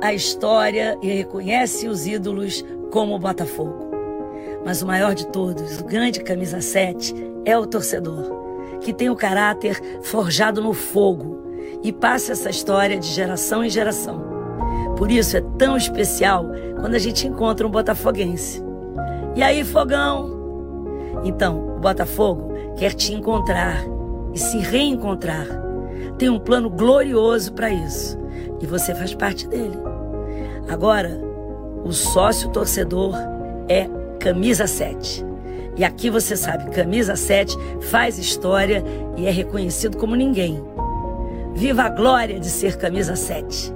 a história e reconhece os ídolos como o Botafogo. Mas o maior de todos, o grande camisa 7, é o torcedor, que tem o caráter forjado no fogo e passa essa história de geração em geração. Por isso é tão especial quando a gente encontra um botafoguense. E aí, fogão? Então, o Botafogo quer te encontrar e se reencontrar. Tem um plano glorioso para isso e você faz parte dele. Agora, o sócio torcedor é camisa 7. E aqui você sabe, camisa 7 faz história e é reconhecido como ninguém. Viva a glória de ser camisa 7.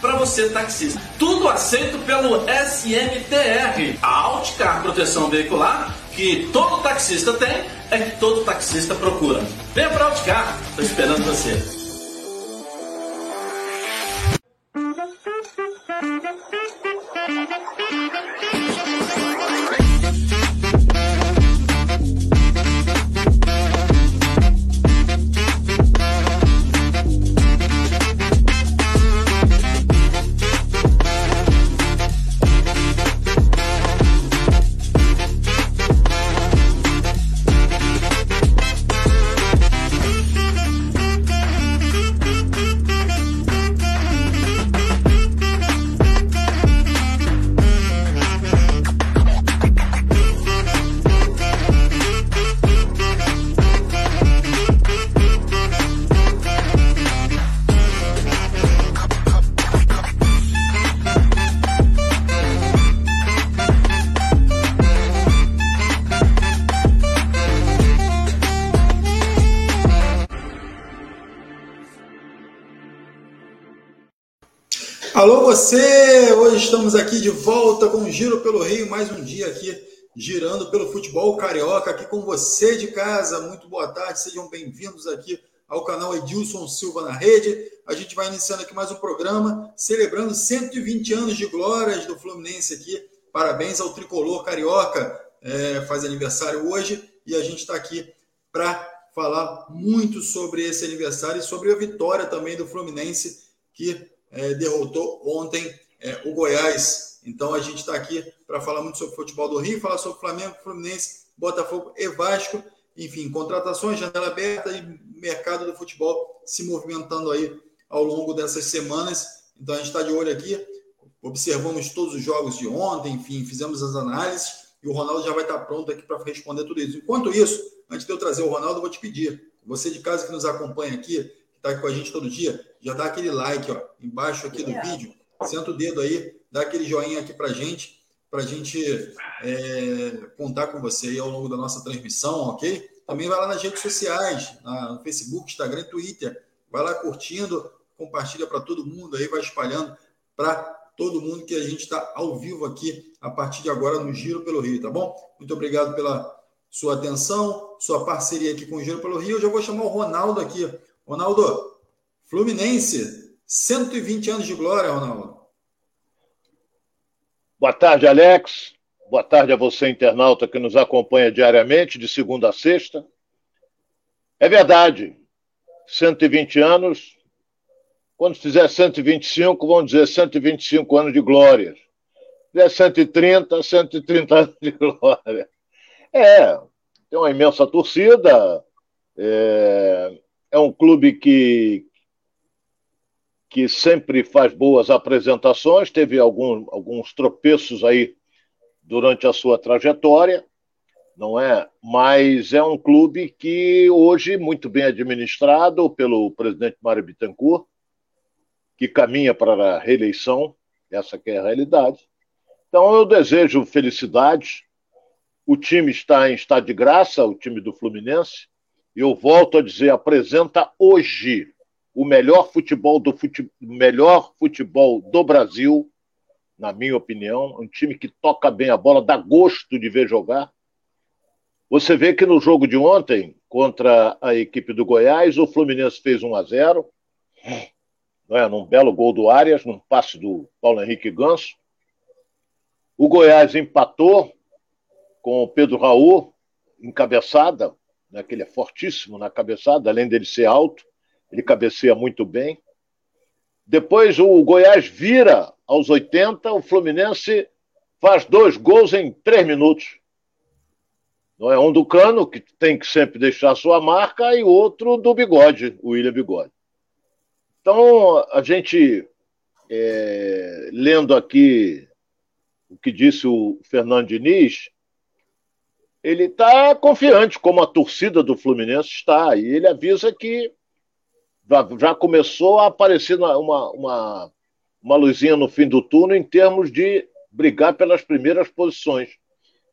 para você taxista. Tudo aceito pelo SMTR. A Alticar Proteção Veicular que todo taxista tem é que todo taxista procura. Venha para Auticar, estou esperando você. Estamos aqui de volta com o Giro pelo Rio, mais um dia aqui girando pelo futebol carioca aqui com você de casa. Muito boa tarde, sejam bem-vindos aqui ao canal Edilson Silva na Rede. A gente vai iniciando aqui mais um programa celebrando 120 anos de glórias do Fluminense aqui. Parabéns ao tricolor carioca, é, faz aniversário hoje e a gente está aqui para falar muito sobre esse aniversário e sobre a vitória também do Fluminense que é, derrotou ontem é, o Goiás. Então a gente está aqui para falar muito sobre o futebol do Rio, falar sobre Flamengo, Fluminense, Botafogo e Vasco. Enfim, contratações, janela aberta e mercado do futebol se movimentando aí ao longo dessas semanas. Então a gente está de olho aqui, observamos todos os jogos de ontem, enfim, fizemos as análises e o Ronaldo já vai estar pronto aqui para responder tudo isso. Enquanto isso, antes de eu trazer o Ronaldo, eu vou te pedir, você de casa que nos acompanha aqui, que está aqui com a gente todo dia, já dá aquele like, ó, embaixo aqui do vídeo, senta o dedo aí, dá aquele joinha aqui para gente, para gente é, contar com você aí ao longo da nossa transmissão, ok? Também vai lá nas redes sociais, no Facebook, Instagram Twitter, vai lá curtindo, compartilha para todo mundo aí, vai espalhando para todo mundo que a gente está ao vivo aqui a partir de agora no Giro pelo Rio, tá bom? Muito obrigado pela sua atenção, sua parceria aqui com o Giro pelo Rio. Eu já vou chamar o Ronaldo aqui. Ronaldo, Fluminense, 120 anos de glória, Ronaldo. Boa tarde, Alex. Boa tarde a você, internauta, que nos acompanha diariamente, de segunda a sexta. É verdade, 120 anos. Quando fizer 125, vamos dizer 125 anos de glória. Se fizer 130, 130 anos de glória. É, tem uma imensa torcida. É, é um clube que, que sempre faz boas apresentações, teve algum, alguns tropeços aí durante a sua trajetória, não é? Mas é um clube que hoje muito bem administrado pelo presidente Mário Bittencourt, que caminha para a reeleição, essa que é a realidade. Então eu desejo felicidades. O time está em estado de graça, o time do Fluminense. Eu volto a dizer, apresenta hoje o melhor futebol do fute... melhor futebol do Brasil, na minha opinião, um time que toca bem a bola, dá gosto de ver jogar. Você vê que no jogo de ontem, contra a equipe do Goiás, o Fluminense fez 1 a 0 não é? num belo gol do Arias, num passe do Paulo Henrique Ganso. O Goiás empatou com o Pedro Raul, encabeçada, né, que ele é fortíssimo na cabeçada, além dele ser alto, ele cabeceia muito bem. Depois o Goiás vira aos 80, o Fluminense faz dois gols em três minutos. Não é um do Cano, que tem que sempre deixar sua marca, e outro do Bigode, o William Bigode. Então, a gente, é, lendo aqui o que disse o Fernando Diniz, ele está confiante, como a torcida do Fluminense está, e ele avisa que já começou a aparecer uma, uma, uma luzinha no fim do túnel em termos de brigar pelas primeiras posições.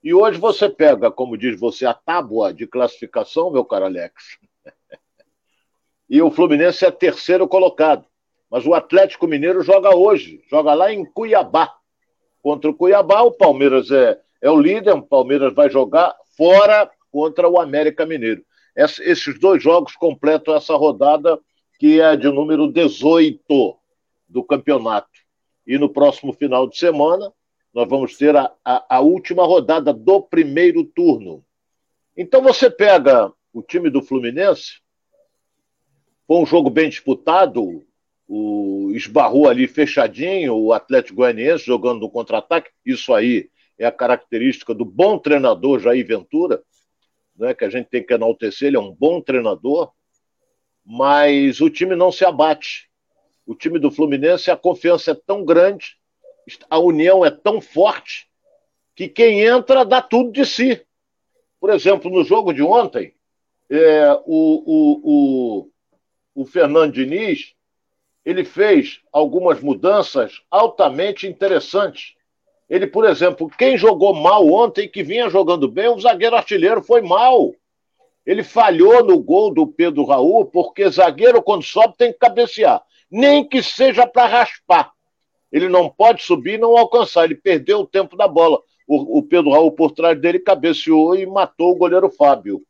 E hoje você pega, como diz você, a tábua de classificação, meu caro Alex. e o Fluminense é terceiro colocado. Mas o Atlético Mineiro joga hoje, joga lá em Cuiabá. Contra o Cuiabá, o Palmeiras é, é o líder, o Palmeiras vai jogar fora contra o América Mineiro. esses dois jogos completam essa rodada que é de número 18 do campeonato. E no próximo final de semana, nós vamos ter a, a, a última rodada do primeiro turno. Então você pega o time do Fluminense, foi um jogo bem disputado, o esbarrou ali fechadinho, o Atlético Goianiense jogando no contra-ataque. Isso aí é a característica do bom treinador Jair Ventura, né, que a gente tem que enaltecer, ele é um bom treinador, mas o time não se abate. O time do Fluminense, a confiança é tão grande a união é tão forte que quem entra dá tudo de si. Por exemplo, no jogo de ontem, é, o, o, o, o Fernando Diniz ele fez algumas mudanças altamente interessantes. Ele, por exemplo, quem jogou mal ontem, que vinha jogando bem, o zagueiro artilheiro foi mal. Ele falhou no gol do Pedro Raul, porque zagueiro, quando sobe, tem que cabecear. Nem que seja para raspar. Ele não pode subir e não alcançar. Ele perdeu o tempo da bola. O, o Pedro Raul por trás dele cabeceou e matou o goleiro Fábio.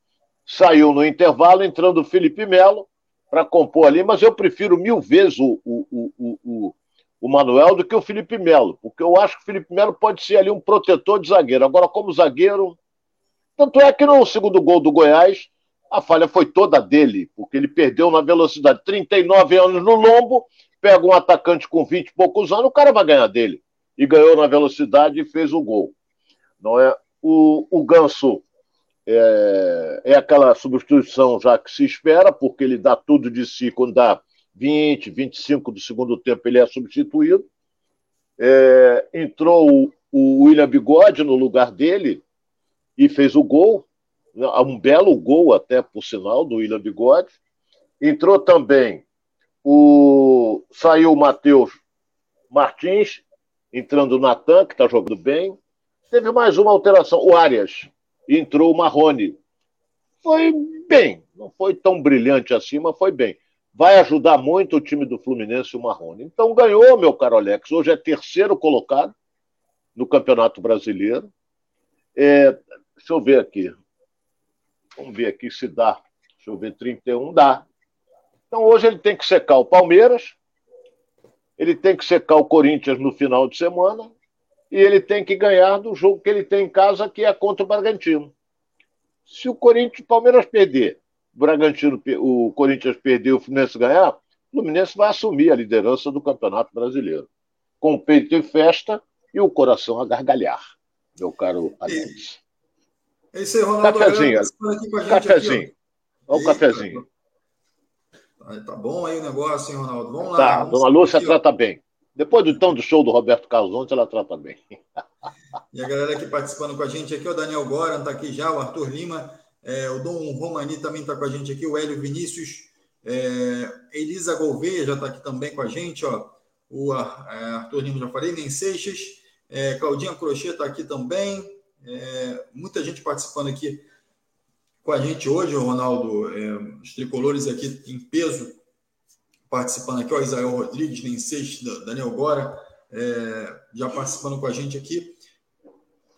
Saiu no intervalo, entrando o Felipe Melo para compor ali, mas eu prefiro mil vezes o, o, o, o, o Manuel do que o Felipe Melo, porque eu acho que o Felipe Melo pode ser ali um protetor de zagueiro. Agora, como zagueiro. Tanto é que no segundo gol do Goiás, a falha foi toda dele, porque ele perdeu na velocidade. 39 anos no lombo, pega um atacante com 20 e poucos anos, o cara vai ganhar dele. E ganhou na velocidade e fez o gol. Não é? O, o Ganso é, é aquela substituição já que se espera, porque ele dá tudo de si quando dá 20, 25 do segundo tempo, ele é substituído. É, entrou o, o William Bigode no lugar dele e fez o gol, um belo gol até, por sinal, do William Bigode. Entrou também o saiu o Matheus Martins, entrando o Natan, que está jogando bem. Teve mais uma alteração, o Arias. Entrou o Marrone. Foi bem, não foi tão brilhante assim, mas foi bem. Vai ajudar muito o time do Fluminense o Marrone. Então ganhou, meu caro Alex. Hoje é terceiro colocado no Campeonato Brasileiro. É, deixa eu ver aqui. Vamos ver aqui se dá. Deixa eu ver, 31 dá. Então hoje ele tem que secar o Palmeiras, ele tem que secar o Corinthians no final de semana e ele tem que ganhar do jogo que ele tem em casa, que é contra o Bragantino. Se o Corinthians, o Palmeiras perder, o Bragantino, o Corinthians perder, o Fluminense ganhar, o Fluminense vai assumir a liderança do Campeonato Brasileiro, com o peito em festa e o coração a gargalhar, meu caro Alex. É isso aí, Ronaldo. Cafezinho, cafezinho. Olha o cafezinho. Tá bom aí o negócio, hein, Ronaldo? Vamos lá. Tá, vamos Dona Lúcia aqui, trata ó. bem. Depois do tão do show do Roberto Carlos ontem, ela trata bem. E a galera aqui participando com a gente aqui, o Daniel Goran está aqui já, o Arthur Lima, é, o Dom Romani também está com a gente aqui, o Hélio Vinícius, é, Elisa Gouveia já está aqui também com a gente, ó. O é, Arthur Lima já falei, Nem Seixas, é, Claudinha Crochê está aqui também. É, muita gente participando aqui com a gente hoje, Ronaldo, é, os tricolores aqui em peso participando aqui, o Isael Rodrigues, Nem Seixas, Daniel Gora, é, já participando com a gente aqui,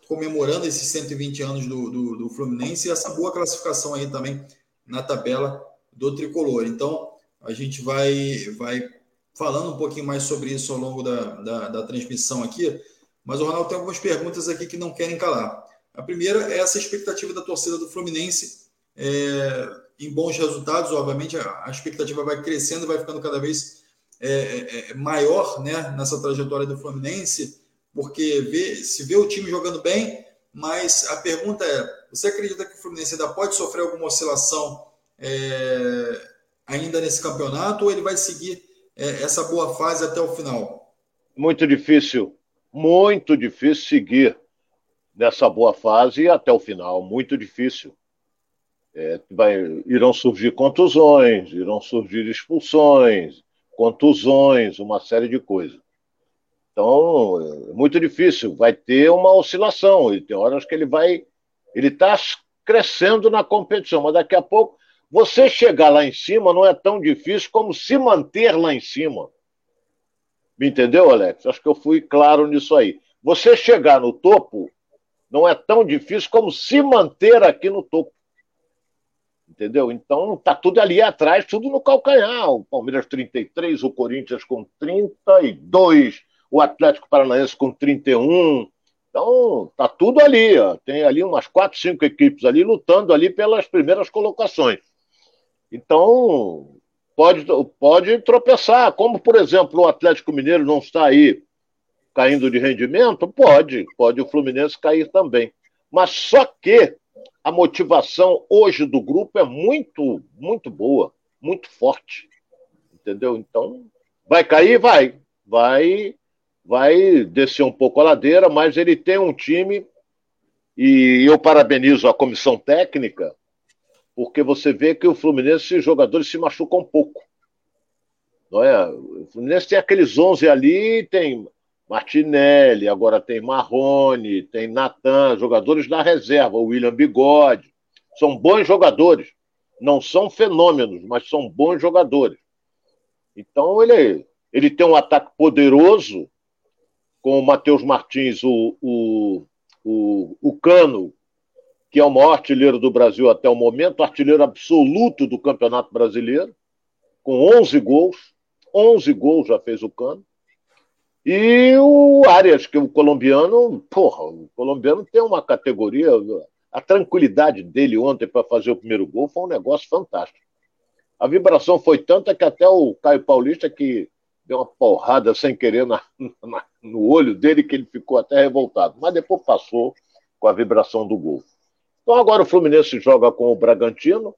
comemorando esses 120 anos do, do, do Fluminense e essa boa classificação aí também na tabela do tricolor. Então, a gente vai, vai falando um pouquinho mais sobre isso ao longo da, da, da transmissão aqui, mas o Ronaldo tem algumas perguntas aqui que não querem calar. A primeira é essa expectativa da torcida do Fluminense é, em bons resultados, obviamente a, a, expectativa vai crescendo, vai ficando cada vez é, é, é, maior né, nessa trajetória do Fluminense, porque vê, se vê o time jogando bem, mas a pergunta é: você acredita que o Fluminense ainda pode sofrer alguma oscilação é, ainda nesse campeonato ou ele vai seguir é, essa boa fase até o final? Muito difícil, muito difícil seguir nessa boa fase até o final, muito difícil. É, vai, irão surgir contusões, irão surgir expulsões, contusões, uma série de coisas. Então, é muito difícil, vai ter uma oscilação, e tem horas que ele vai. Ele está crescendo na competição, mas daqui a pouco você chegar lá em cima não é tão difícil como se manter lá em cima. Me entendeu, Alex? Acho que eu fui claro nisso aí. Você chegar no topo não é tão difícil como se manter aqui no topo. Entendeu? Então tá tudo ali atrás, tudo no calcanhar. O Palmeiras 33, o Corinthians com 32, o Atlético Paranaense com 31. Então tá tudo ali, ó. Tem ali umas quatro, cinco equipes ali lutando ali pelas primeiras colocações. Então, pode, pode tropeçar. Como, por exemplo, o Atlético Mineiro não está aí caindo de rendimento, pode, pode o Fluminense cair também. Mas só que a motivação hoje do grupo é muito, muito boa, muito forte. Entendeu? Então, vai cair? Vai. Vai, vai descer um pouco a ladeira, mas ele tem um time e eu parabenizo a comissão técnica porque você vê que o Fluminense, os jogadores se machucam um pouco. Não é? O Fluminense tem aqueles 11 ali, tem Martinelli, agora tem Marrone, tem Natan, jogadores da reserva, o William Bigode. São bons jogadores. Não são fenômenos, mas são bons jogadores. Então ele, ele tem um ataque poderoso com o Matheus Martins, o, o, o, o Cano, que é o maior artilheiro do Brasil até o momento, artilheiro absoluto do Campeonato Brasileiro, com 11 gols. 11 gols já fez o Cano. E o Arias, que é o colombiano, porra, o colombiano tem uma categoria. A tranquilidade dele ontem para fazer o primeiro gol foi um negócio fantástico. A vibração foi tanta que até o Caio Paulista, que deu uma porrada sem querer na, na, no olho dele, que ele ficou até revoltado. Mas depois passou com a vibração do gol. Então agora o Fluminense joga com o Bragantino,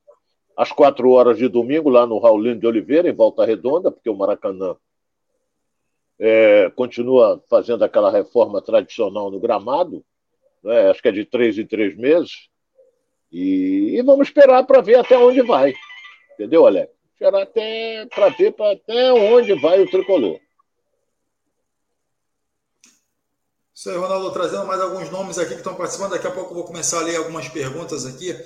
às quatro horas de domingo, lá no Raulino de Oliveira, em Volta Redonda, porque o Maracanã é, continua fazendo aquela reforma tradicional no gramado, né? acho que é de três em três meses, e, e vamos esperar para ver até onde vai. Entendeu, Alex? Esperar até para ver pra, até onde vai o tricolor. Isso aí, Ronaldo, trazendo mais alguns nomes aqui que estão participando. Daqui a pouco eu vou começar a ler algumas perguntas aqui,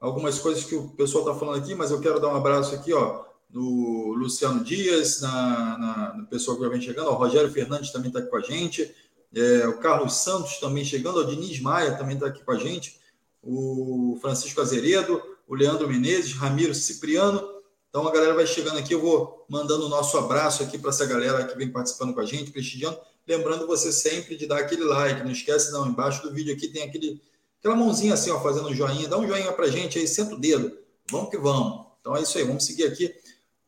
algumas coisas que o pessoal está falando aqui, mas eu quero dar um abraço aqui, ó, no Luciano Dias, na, na, no pessoal que vem chegando, o Rogério Fernandes também está aqui com a gente, é, o Carlos Santos também chegando, o Diniz Maia também está aqui com a gente, o Francisco Azeredo, o Leandro Menezes, Ramiro Cipriano. Então a galera vai chegando aqui, eu vou mandando o nosso abraço aqui para essa galera que vem participando com a gente, prestigiando. Lembrando você sempre de dar aquele like, não esquece não, embaixo do vídeo aqui tem aquele, aquela mãozinha assim, ó, fazendo um joinha, dá um joinha pra gente aí, senta o dedo, vamos que vamos. Então é isso aí, vamos seguir aqui.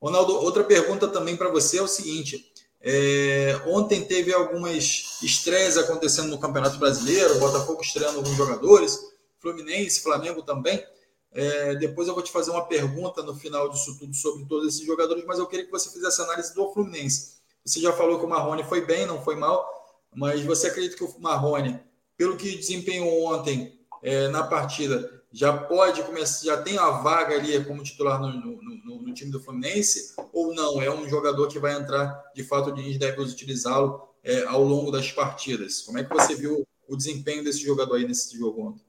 Ronaldo, outra pergunta também para você é o seguinte, é, ontem teve algumas estreias acontecendo no Campeonato Brasileiro, Botafogo estreando alguns jogadores, Fluminense, Flamengo também. É, depois eu vou te fazer uma pergunta no final disso tudo sobre todos esses jogadores, mas eu queria que você fizesse análise do Fluminense. Você já falou que o Marrone foi bem, não foi mal, mas você acredita que o Marrone, pelo que desempenhou ontem é, na partida, já pode começar, já tem a vaga ali como titular no, no, no, no, time do Fluminense, ou não? É um jogador que vai entrar, de fato, o Diniz deve utilizá-lo é, ao longo das partidas. Como é que você viu o desempenho desse jogador aí nesse jogo ontem?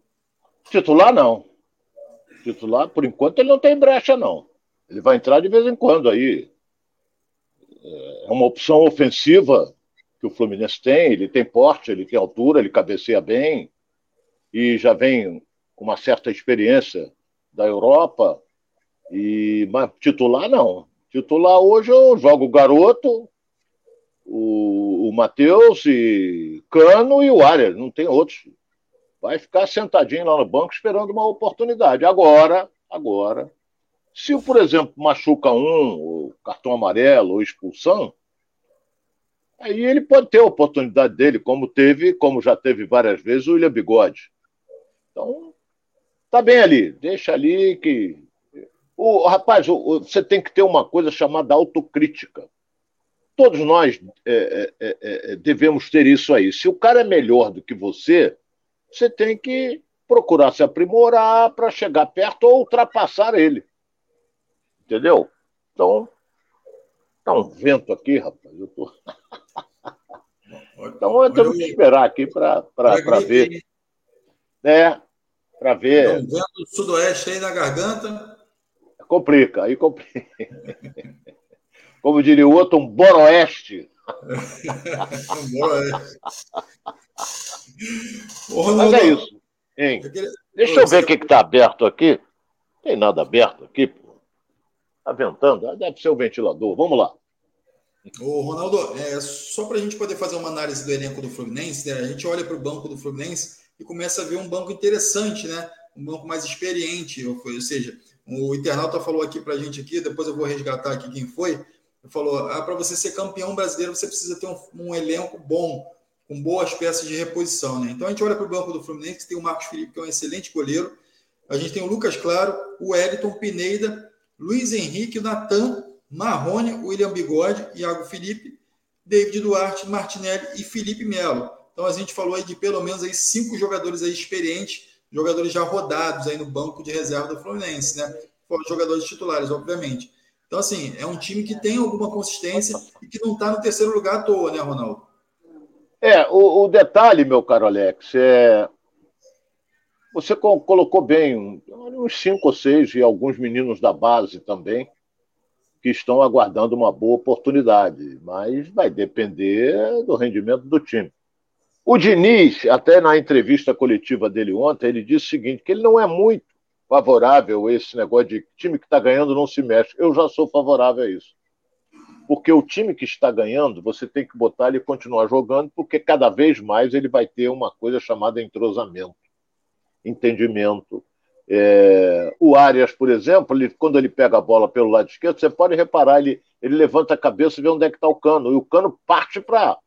Titular, não. Titular, por enquanto, ele não tem brecha, não. Ele vai entrar de vez em quando aí. É uma opção ofensiva que o Fluminense tem. Ele tem porte, ele tem altura, ele cabeceia bem e já vem com uma certa experiência da Europa. E mas titular não. Titular hoje eu jogo o garoto, o, o Matheus e Cano e o Arias, não tem outros. Vai ficar sentadinho lá no banco esperando uma oportunidade. Agora, agora, se por exemplo machuca um, cartão amarelo ou expulsão, aí ele pode ter a oportunidade dele, como teve, como já teve várias vezes o William Bigode. Então, tá bem ali, deixa ali que o rapaz, o, você tem que ter uma coisa chamada autocrítica. Todos nós é, é, é, é, devemos ter isso aí. Se o cara é melhor do que você, você tem que procurar se aprimorar para chegar perto ou ultrapassar ele. Entendeu? Então, tá um vento aqui, rapaz. Eu tô... então, temos que esperar aqui para ver. É, para ver. Então, vento sudoeste aí na garganta. Complica, aí complica. Como diria o outro, um boroeste. um boroeste. Mas é isso. Hein? Deixa eu ver o que está aberto aqui. Não tem nada aberto aqui, pô. Está ventando? Ah, deve ser o ventilador. Vamos lá. Ô, Ronaldo, é, só para a gente poder fazer uma análise do elenco do Fluminense, né? a gente olha para o banco do Fluminense e começa a ver um banco interessante, né? Um banco mais experiente, ou, ou seja, o internauta falou aqui para a gente aqui, depois eu vou resgatar aqui quem foi, falou, ah, para você ser campeão brasileiro, você precisa ter um, um, elenco bom, com boas peças de reposição, né? Então a gente olha para o banco do Fluminense, tem o Marcos Felipe, que é um excelente goleiro, a gente tem o Lucas Claro, o Eliton Pineda, Luiz Henrique, Natan, Marrone, William Bigode, Iago Felipe, David Duarte, Martinelli e Felipe Melo. Então a gente falou aí de pelo menos aí cinco jogadores aí experientes, jogadores já rodados aí no banco de reserva do Fluminense, né? Jogadores titulares, obviamente. Então, assim, é um time que tem alguma consistência e que não está no terceiro lugar à toa, né, Ronaldo? É, o, o detalhe, meu caro Alex, é. Você colocou bem uns cinco ou seis e alguns meninos da base também que estão aguardando uma boa oportunidade, mas vai depender do rendimento do time. O Diniz, até na entrevista coletiva dele ontem, ele disse o seguinte: que ele não é muito favorável a esse negócio de time que está ganhando não se mexe. Eu já sou favorável a isso. Porque o time que está ganhando, você tem que botar ele continuar jogando, porque cada vez mais ele vai ter uma coisa chamada entrosamento, entendimento. É... o Arias, por exemplo, ele, quando ele pega a bola pelo lado esquerdo, você pode reparar, ele, ele levanta a cabeça e vê onde é que está o cano, e o cano parte para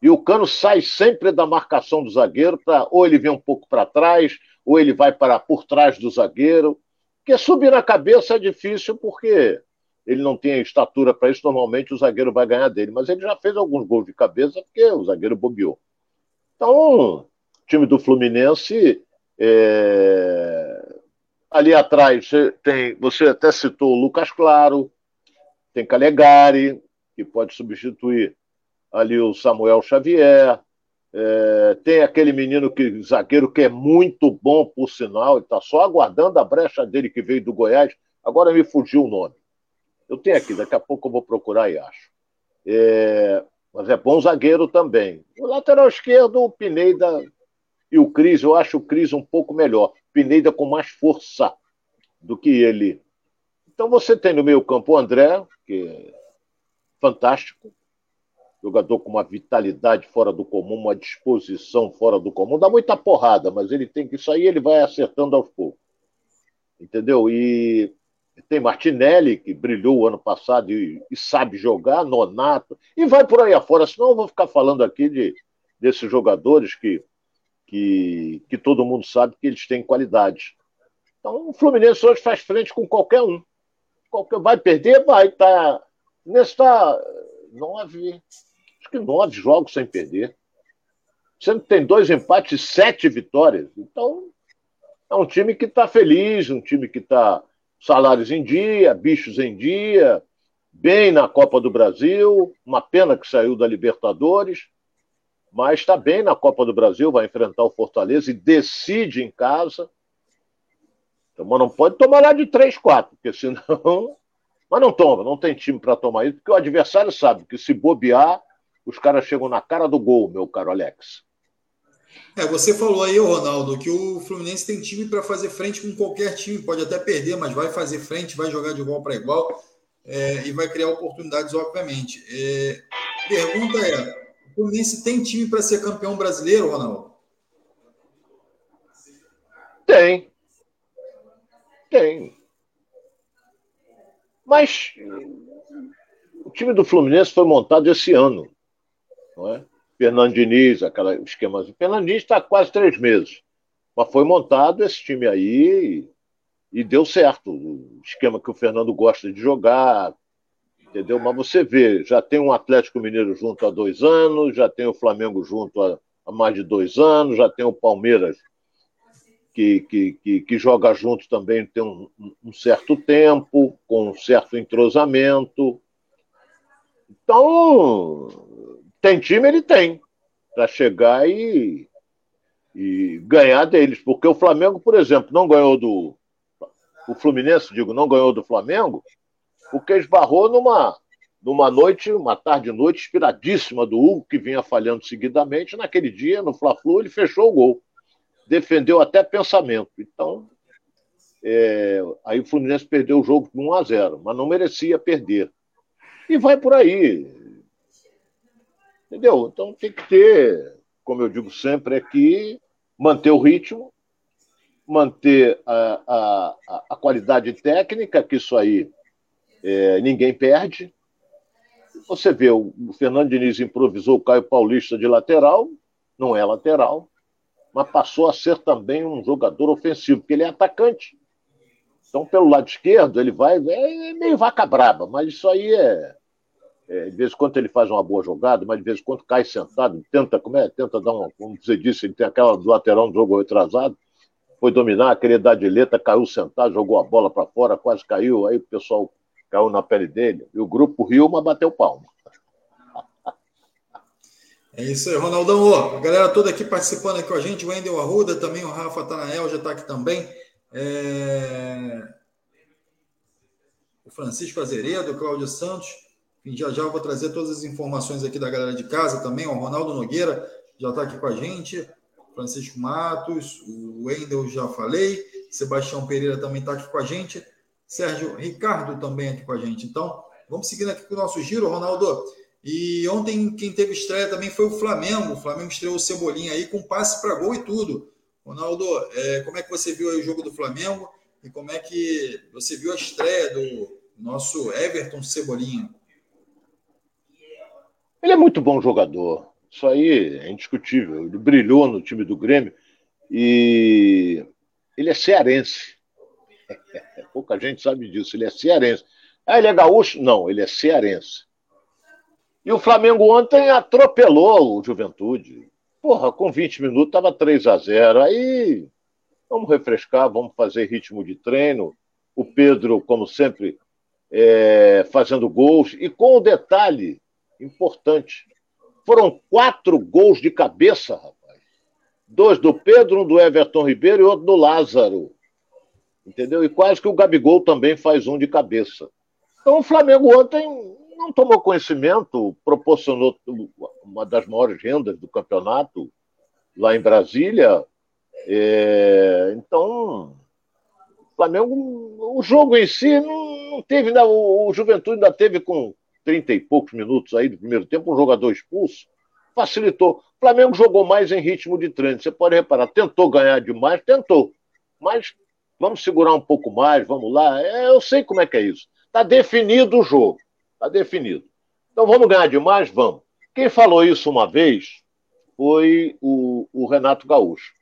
e o Cano sai sempre da marcação do zagueiro para ou ele vem um pouco para trás, ou ele vai para por trás do zagueiro. Porque subir na cabeça é difícil porque ele não tem estatura para isso, normalmente o zagueiro vai ganhar dele. Mas ele já fez alguns gols de cabeça porque o zagueiro bobeou. Então, o time do Fluminense. É... Ali atrás tem. Você até citou o Lucas Claro, tem Calegari, que pode substituir ali o Samuel Xavier, é, tem aquele menino que zagueiro que é muito bom, por sinal, está só aguardando a brecha dele que veio do Goiás. Agora me fugiu o nome. Eu tenho aqui, daqui a pouco eu vou procurar e acho. É, mas é bom zagueiro também. O lateral esquerdo, o Pineda e o Cris, eu acho o Cris um pouco melhor. Pineda com mais força do que ele. Então você tem no meio campo o André, que é fantástico jogador com uma vitalidade fora do comum, uma disposição fora do comum, dá muita porrada, mas ele tem que aí, ele vai acertando aos poucos. Entendeu? E tem Martinelli, que brilhou o ano passado e, e, sabe jogar, Nonato, e vai por aí afora, senão eu vou ficar falando aqui de, desses jogadores que, que, que todo mundo sabe que eles têm qualidade. Então o Fluminense hoje faz frente com qualquer um. Qualquer, vai perder? Vai. Tá, nesse está nove, acho que nove jogos sem perder. Sendo que tem dois empates e sete vitórias. Então, é um time que está feliz, um time que está salários em dia, bichos em dia, bem na Copa do Brasil. Uma pena que saiu da Libertadores, mas está bem na Copa do Brasil, vai enfrentar o Fortaleza e decide em casa. Então, mas não pode tomar lá de 3, 4, porque senão. Mas não toma, não tem time para tomar isso, porque o adversário sabe que se bobear, os caras chegam na cara do gol, meu caro Alex. É, você falou aí, Ronaldo, que o Fluminense tem time para fazer frente com qualquer time, pode até perder, mas vai fazer frente, vai jogar de igual para igual é, e vai criar oportunidades, obviamente. É, pergunta é: Fluminense tem time para ser campeão brasileiro, Ronaldo? Tem. Tem. Mas o time do Fluminense foi montado esse ano, não é? Fernando Diniz, aquela esquema. Fernando Diniz está quase três meses. Mas foi montado esse time aí e, e deu certo. O esquema que o Fernando gosta de jogar, entendeu? Mas você vê, já tem um Atlético Mineiro junto há dois anos, já tem o Flamengo junto há, mais de dois anos, já tem o Palmeiras que, que, que, que joga junto também tem um, um certo tempo, com um certo entrosamento. Então, tem time, ele tem, para chegar e, e ganhar deles. Porque o Flamengo, por exemplo, não ganhou do. O Fluminense, digo, não ganhou do Flamengo, porque esbarrou numa, numa noite, uma tarde noite inspiradíssima do Hugo, que vinha falhando seguidamente. Naquele dia, no Fla-Flu, ele fechou o gol. Defendeu até pensamento. Então, é, aí o Fluminense perdeu o jogo com 1 a 0 mas não merecia perder. E vai por aí. Entendeu? Então tem que ter, como eu digo sempre aqui, manter o ritmo, manter a, a, a qualidade técnica, que isso aí é, ninguém perde. Você vê, o, Fernando Diniz improvisou o Caio Paulista de lateral, não é lateral, mas passou a ser também um jogador ofensivo, porque ele é atacante. Então, pelo lado esquerdo, ele vai. É meio vaca braba, mas isso aí é, é, de vez em quando ele faz uma boa jogada, mas de vez em quando cai sentado, tenta, como é? Tenta dar uma, como você disse, ele tem aquela do lateral no jogo retrasado, foi dominar, queria dar de letra, caiu sentado, jogou a bola para fora, quase caiu, aí o pessoal caiu na pele dele, e o grupo riu, mas bateu palma. É isso aí, Ronaldão. Ó, a galera toda aqui participando aqui com a gente, o Wendel Arruda, também o Rafa Tanael já está aqui também. É... O Francisco Azeredo, o Cláudio Santos. Já já vou trazer todas as informações aqui da galera de casa também. O Ronaldo Nogueira já está aqui com a gente. Francisco Matos, o Wendel já falei. Sebastião Pereira também está aqui com a gente. Sérgio Ricardo também aqui com a gente. Então, vamos seguindo aqui com o nosso giro, Ronaldo. E ontem quem teve estreia também foi o Flamengo. O Flamengo estreou o Cebolinha aí com passe para gol e tudo. Ronaldo, é, como é que você viu o jogo do Flamengo e como é que você viu a estreia do nosso Everton Cebolinha? Ele é muito bom jogador. Isso aí é indiscutível. Ele brilhou no time do Grêmio e ele é cearense. Pouca gente sabe disso. Ele é cearense. Ah, ele é gaúcho? Não, ele é cearense. E o Flamengo ontem atropelou o Juventude. Porra, com 20 minutos estava 3 a 0 Aí vamos refrescar, vamos fazer ritmo de treino. O Pedro, como sempre, é, fazendo gols. E com o detalhe importante. Foram quatro gols de cabeça, rapaz. Dois do Pedro, um do Everton Ribeiro e outro do Lázaro. Entendeu? E quase que o Gabigol também faz um de cabeça. Então o Flamengo ontem não tomou conhecimento, proporcionou uma das maiores rendas do campeonato lá em Brasília. É... então, o Flamengo, o jogo em si não, teve, o, o Juventude ainda teve com 30 e poucos minutos aí do primeiro tempo, um jogador expulso, facilitou. O Flamengo jogou mais em ritmo de treino. Você pode reparar, tentou ganhar demais, tentou. Mas vamos segurar um pouco mais, vamos lá. É, eu sei como é que é isso. Está definido o jogo. Está definido. Então vamos ganhar demais? Vamos. Quem falou isso uma vez foi o, o Renato Gaúcho.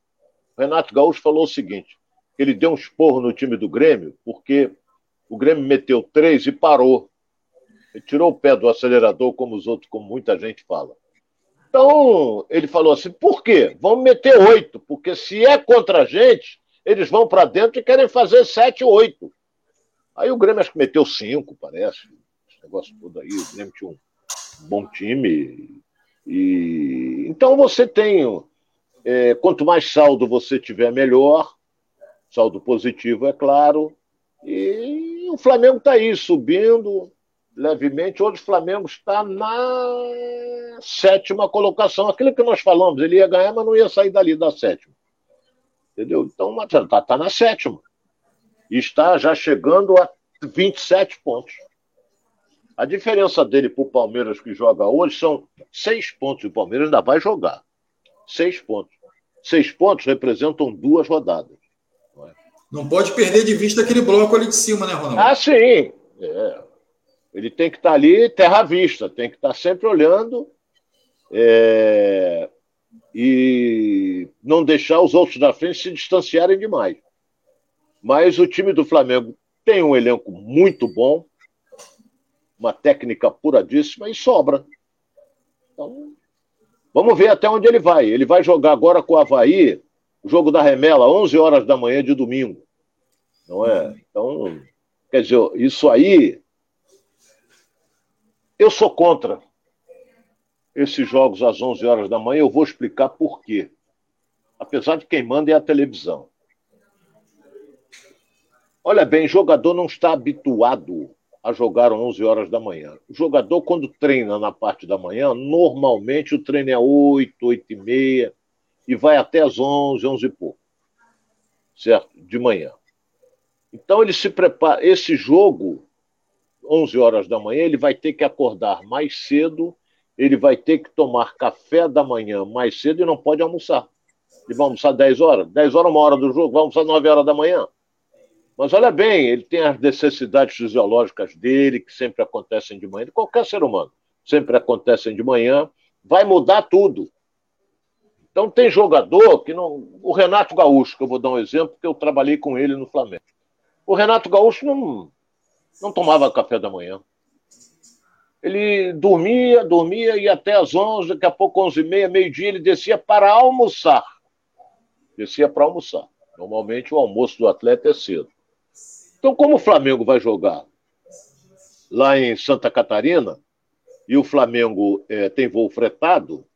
O Renato Gaúcho falou o seguinte: Ele deu um esporro no time do Grêmio, porque o Grêmio meteu três e parou. Ele tirou o pé do acelerador, como os outros, como muita gente fala. Então, ele falou assim: por quê? Vamos meter oito, porque se é contra a gente, eles vão para dentro e querem fazer sete, oito. Aí o Grêmio acho que meteu cinco, parece. Esse negócio todo aí. O Grêmio tinha um bom time. E então você tem. É, quanto mais saldo você tiver, melhor. Saldo positivo, é claro. E o Flamengo está aí, subindo levemente. Hoje o Flamengo está na sétima colocação. Aquilo que nós falamos, ele ia ganhar, mas não ia sair dali da sétima. Entendeu? Então, está tá na sétima. E está já chegando a 27 pontos. A diferença dele para o Palmeiras que joga hoje são seis pontos. E o Palmeiras ainda vai jogar. Seis pontos. Seis pontos representam duas rodadas. Não, é? não pode perder de vista aquele bloco ali de cima, né, Ronaldo? Ah, sim. É. Ele tem que estar tá ali terra à vista, tem que estar tá sempre olhando é, e não deixar os outros da frente se distanciarem demais. Mas o time do Flamengo tem um elenco muito bom, uma técnica puradíssima e sobra. Então, vamos ver até onde ele vai. Ele vai jogar agora com o Havaí, o jogo da remela, 11 horas da manhã de domingo. Não é? Então, quer dizer, isso aí. Eu sou contra esses jogos às 11 horas da manhã. Eu vou explicar por quê. Apesar de quem manda é a televisão. Olha bem, jogador não está habituado a jogar 11 horas da manhã. O jogador, quando treina na parte da manhã, normalmente o treino é 8, 8 e meia, e vai até as 11, 11 e pouco. Certo? De manhã. Então ele se prepara. Esse jogo, 11 horas da manhã, ele vai ter que acordar mais cedo, ele vai ter que tomar café da manhã mais cedo e não pode almoçar. Ele vai almoçar 10 horas? 10 horas, uma hora do jogo, vai almoçar 9 horas da manhã. Mas olha bem, ele tem as necessidades fisiológicas dele, que sempre acontecem de manhã, de qualquer ser humano, sempre acontecem de manhã, vai mudar tudo. Então tem jogador que não. O Renato Gaúcho, que eu vou dar um exemplo, que eu trabalhei com ele no Flamengo. O Renato Gaúcho não, não tomava café da manhã. Ele dormia, dormia, e até às 11, daqui a pouco, 11 e meia, meio-dia, ele descia para almoçar. Descia para almoçar. Normalmente o almoço do atleta é cedo. Então, como o Flamengo vai jogar lá em Santa Catarina e o Flamengo é, tem voo fretado,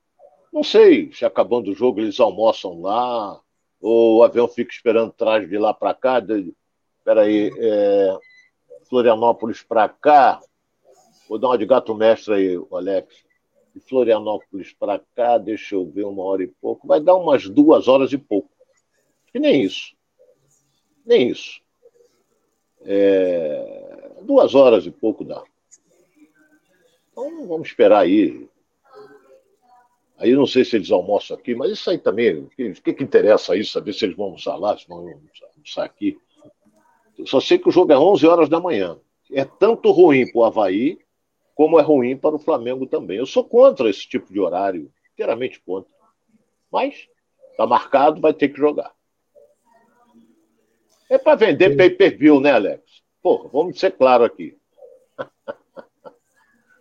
não sei se acabando o jogo eles almoçam lá ou o avião fica esperando atrás de lá para cá. Espera aí, é, Florianópolis para cá. Vou dar uma de gato mestre aí, Alex. De Florianópolis para cá, deixa eu ver, uma hora e pouco. Vai dar umas duas horas e pouco. E nem isso. Nem isso. É, duas horas e pouco dá. Então vamos esperar aí. Aí não sei se eles almoçam aqui, mas isso aí também, o que, que, que, interessa aí, saber se eles vão almoçar lá, se vão almoçar aqui. Eu só sei que o jogo é 11 horas da manhã. É tanto ruim para o Havaí, como é ruim para o Flamengo também. Eu sou contra esse tipo de horário, inteiramente contra. Mas está marcado, vai ter que jogar. É para vender pay-per-view, né, Alex? Pô, vamos ser claro aqui.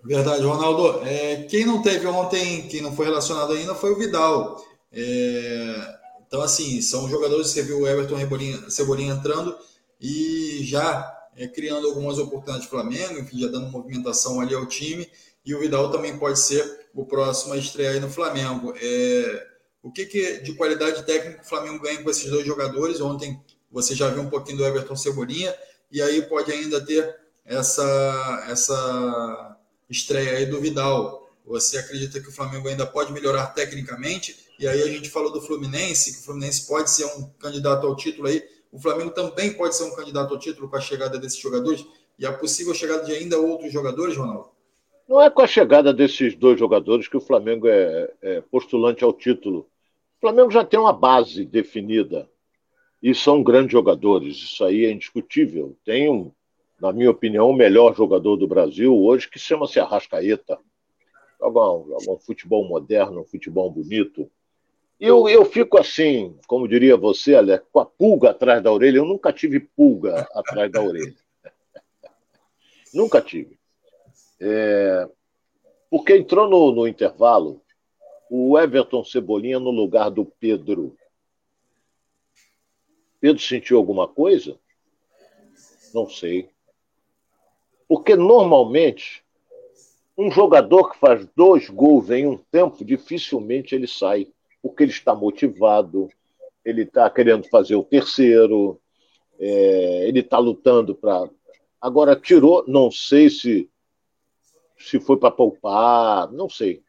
Verdade, Ronaldo. É, quem não teve ontem, quem não foi relacionado ainda, foi o Vidal. É, então, assim, são jogadores que você viu o Everton Cebolinha, Cebolinha entrando e já é, criando algumas oportunidades do Flamengo, enfim, já dando movimentação ali ao time. E o Vidal também pode ser o próximo a estrear aí no Flamengo. É, o que, que de qualidade técnica o Flamengo ganha com esses dois jogadores? Ontem você já viu um pouquinho do Everton Cebolinha, e aí pode ainda ter essa, essa estreia aí do Vidal. Você acredita que o Flamengo ainda pode melhorar tecnicamente? E aí a gente falou do Fluminense, que o Fluminense pode ser um candidato ao título aí. O Flamengo também pode ser um candidato ao título com a chegada desses jogadores? E a possível chegada de ainda outros jogadores, Ronaldo? Não é com a chegada desses dois jogadores que o Flamengo é, é postulante ao título. O Flamengo já tem uma base definida e são grandes jogadores, isso aí é indiscutível. Tem, um, na minha opinião, o melhor jogador do Brasil hoje, que chama-se Arrascaeta. Joga um, joga um futebol moderno, um futebol bonito. Eu, eu fico assim, como diria você, Alex, com a pulga atrás da orelha. Eu nunca tive pulga atrás da orelha. nunca tive. É, porque entrou no, no intervalo o Everton Cebolinha no lugar do Pedro. Pedro sentiu alguma coisa? Não sei. Porque normalmente um jogador que faz dois gols em um tempo, dificilmente ele sai porque ele está motivado, ele está querendo fazer o terceiro, é, ele está lutando para. Agora, tirou, não sei se, se foi para poupar, não sei.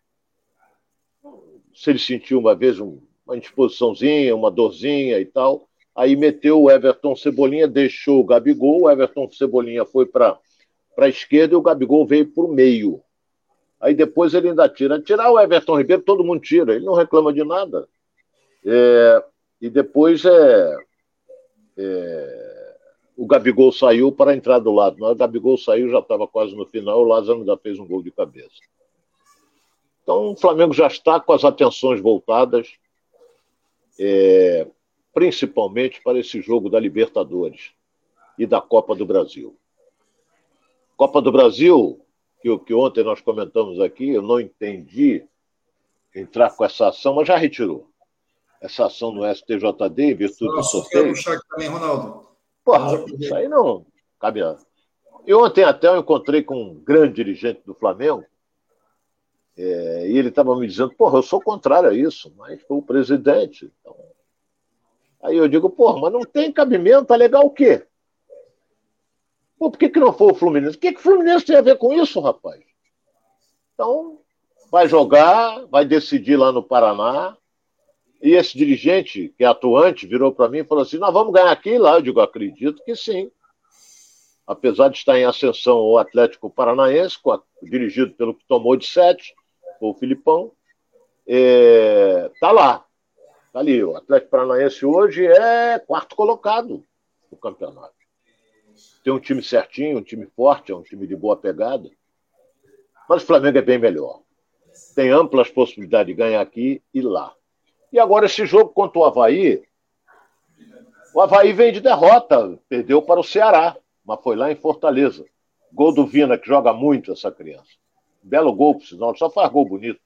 Se ele sentiu uma vez um, uma indisposiçãozinha, uma dorzinha e tal. Aí meteu o Everton Cebolinha, deixou o Gabigol, o Everton Cebolinha foi para a esquerda e o Gabigol veio para o meio. Aí depois ele ainda tira. Tirar o Everton Ribeiro, todo mundo tira, ele não reclama de nada. É, e depois é, é, o Gabigol saiu para entrar do lado. Mas o Gabigol saiu, já estava quase no final, o Lázaro ainda fez um gol de cabeça. Então o Flamengo já está com as atenções voltadas, é, principalmente para esse jogo da Libertadores e da Copa do Brasil. Copa do Brasil, que, que ontem nós comentamos aqui, eu não entendi entrar com essa ação, mas já retirou. Essa ação no STJD, em virtude do sorteio. Puxar também, Ronaldo. Porra, isso aí não cabe. E ontem até eu encontrei com um grande dirigente do Flamengo, é, e ele estava me dizendo, porra, eu sou contrário a isso, mas foi o presidente. Então... Aí eu digo, porra, mas não tem cabimento, alegar o quê? Pô, por que, que não foi o Fluminense? O que, que o Fluminense tem a ver com isso, rapaz? Então, vai jogar, vai decidir lá no Paraná. E esse dirigente, que é atuante, virou para mim e falou assim: Nós vamos ganhar aqui e lá. Eu digo: Acredito que sim. Apesar de estar em ascensão o Atlético Paranaense, dirigido pelo que tomou de sete, o Filipão, é, tá lá. Tá ali. O Atlético Paranaense hoje é quarto colocado no campeonato tem um time certinho, um time forte, é um time de boa pegada. Mas o Flamengo é bem melhor. Tem amplas possibilidades de ganhar aqui e lá. E agora esse jogo contra o Havaí, o Havaí vem de derrota, perdeu para o Ceará, mas foi lá em Fortaleza. Gol do Vina, que joga muito essa criança. Belo gol, por sinal, só faz gol bonito.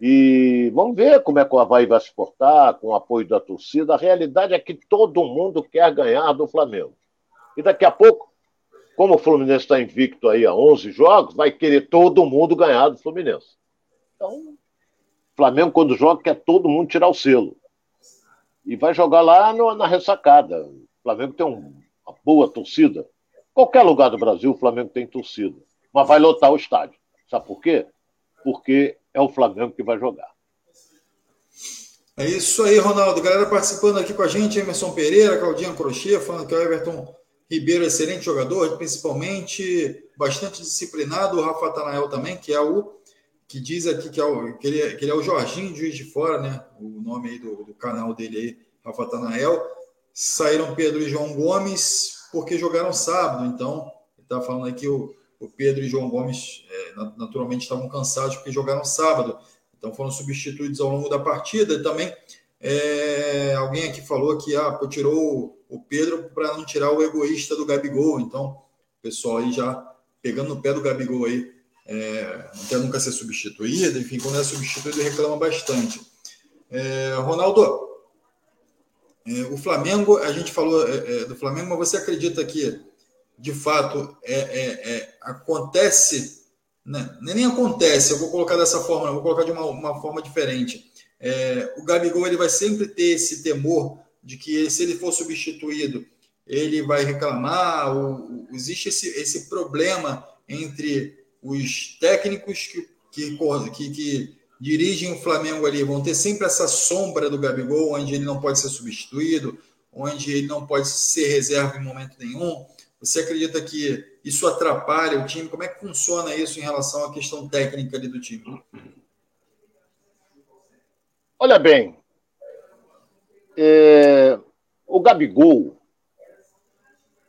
E vamos ver como é que o Havaí vai se portar, com o apoio da torcida. A realidade é que todo mundo quer ganhar do Flamengo. E daqui a pouco, como o Fluminense está invicto aí a 11 jogos, vai querer todo mundo ganhar do Fluminense. Então, o Flamengo, quando joga, quer todo mundo tirar o selo. E vai jogar lá no, na ressacada. O Flamengo tem um, uma boa torcida. Qualquer lugar do Brasil, o Flamengo tem torcida. Mas vai lotar o estádio. Sabe por quê? Porque é o Flamengo que vai jogar. É isso aí, Ronaldo. Galera participando aqui com a gente, Emerson Pereira, Claudinha Crochê, falando que o Everton Ribeiro, excelente jogador, principalmente bastante disciplinado. O Rafa Tanael também, que é o que diz aqui que, é o, que, ele, é, que ele é o Jorginho Juiz de Fora, né? O nome aí do, do canal dele aí, Rafa Tanael. Saíram Pedro e João Gomes porque jogaram sábado. Então, ele está falando aqui o, o Pedro e João Gomes é, naturalmente estavam cansados porque jogaram sábado. Então foram substituídos ao longo da partida. E também é, alguém aqui falou que ah, tirou o Pedro para não tirar o egoísta do Gabigol. Então, pessoal aí já pegando no pé do Gabigol aí, é, não quer nunca ser substituído, enfim, quando é substituído reclama bastante. É, Ronaldo, é, o Flamengo, a gente falou é, é, do Flamengo, mas você acredita que de fato é, acontece, né? nem acontece, eu vou colocar dessa forma, vou colocar de uma, uma forma diferente. O Gabigol ele vai sempre ter esse temor de que se ele for substituído, ele vai reclamar, ou, existe esse, esse problema entre os técnicos que, que, que, que dirigem o Flamengo ali, vão ter sempre essa sombra do Gabigol, onde ele não pode ser substituído, onde ele não pode ser reserva em momento nenhum. Você acredita que isso atrapalha o time? Como é que funciona isso em relação à questão técnica ali do time? Olha bem, é, o Gabigol,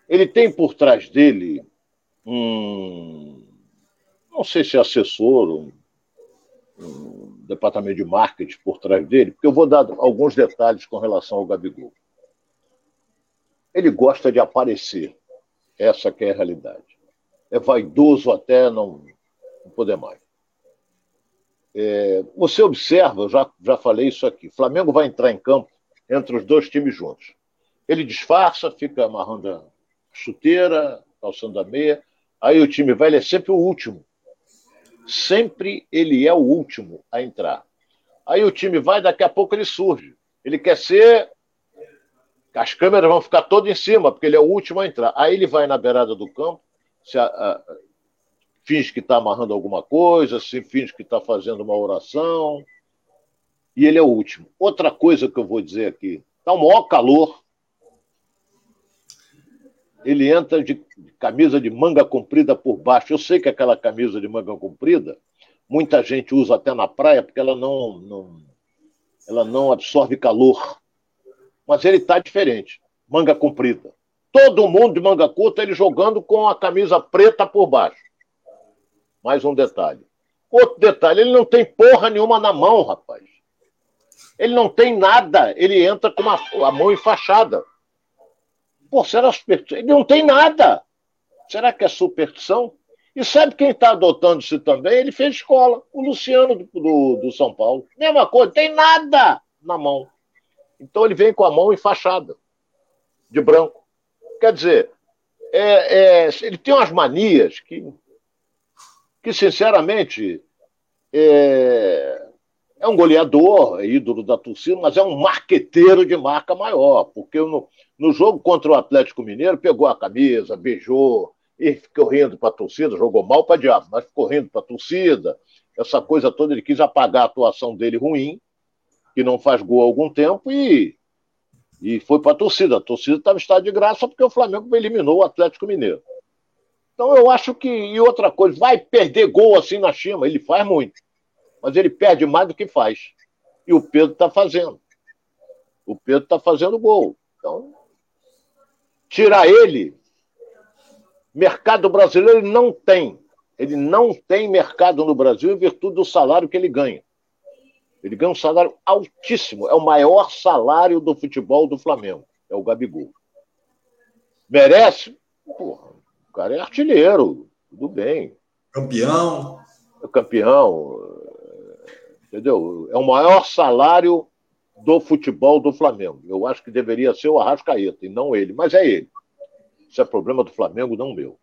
ele tem por trás dele um, não sei se é assessor, um, um departamento de marketing por trás dele, porque eu vou dar alguns detalhes com relação ao Gabigol. Ele gosta de aparecer. Essa que é a realidade. É vaidoso até não, não poder mais. É, você observa, eu já, já falei isso aqui, Flamengo vai entrar em campo entre os dois times juntos. Ele disfarça, fica amarrando a chuteira, calçando a meia, aí o time vai, ele é sempre o último. Sempre ele é o último a entrar. Aí o time vai, daqui a pouco ele surge. Ele quer ser. As câmeras vão ficar todas em cima, porque ele é o último a entrar. Aí ele vai na beirada do campo, se a, a, finge que está amarrando alguma coisa, se finge que está fazendo uma oração, e ele é o último. Outra coisa que eu vou dizer aqui: está o maior calor. Ele entra de camisa de manga comprida por baixo. Eu sei que aquela camisa de manga comprida, muita gente usa até na praia, porque ela não, não, ela não absorve calor. Mas ele está diferente. Manga comprida. Todo mundo de manga curta, ele jogando com a camisa preta por baixo. Mais um detalhe. Outro detalhe, ele não tem porra nenhuma na mão, rapaz. Ele não tem nada. Ele entra com uma, a mão enfaixada. Pô, será superstição? Ele não tem nada. Será que é superstição? E sabe quem está adotando isso também? Ele fez escola. O Luciano do, do, do São Paulo. Mesma coisa, tem nada na mão. Então ele vem com a mão enfaixada, de branco. Quer dizer, é, é, ele tem umas manias que que, sinceramente, é, é um goleador, é ídolo da torcida, mas é um marqueteiro de marca maior, porque no, no jogo contra o Atlético Mineiro pegou a camisa, beijou, e ficou rindo para a torcida, jogou mal para diabo, mas ficou rindo para a torcida, essa coisa toda, ele quis apagar a atuação dele ruim, que não faz gol há algum tempo, e, e foi para a torcida. A torcida estava em estado de graça porque o Flamengo eliminou o Atlético Mineiro. Então eu acho que. E outra coisa, vai perder gol assim na China, ele faz muito. Mas ele perde mais do que faz. E o Pedro está fazendo. O Pedro está fazendo gol. Então, tirar ele, mercado brasileiro ele não tem. Ele não tem mercado no Brasil em virtude do salário que ele ganha. Ele ganha um salário altíssimo. É o maior salário do futebol do Flamengo. É o Gabigol. Merece? Porra, cara é artilheiro, tudo bem. Campeão. É campeão. Entendeu? É o maior salário do futebol do Flamengo. Eu acho que deveria ser o Arrascaeta e não ele, mas é ele. Isso é problema do Flamengo, não meu.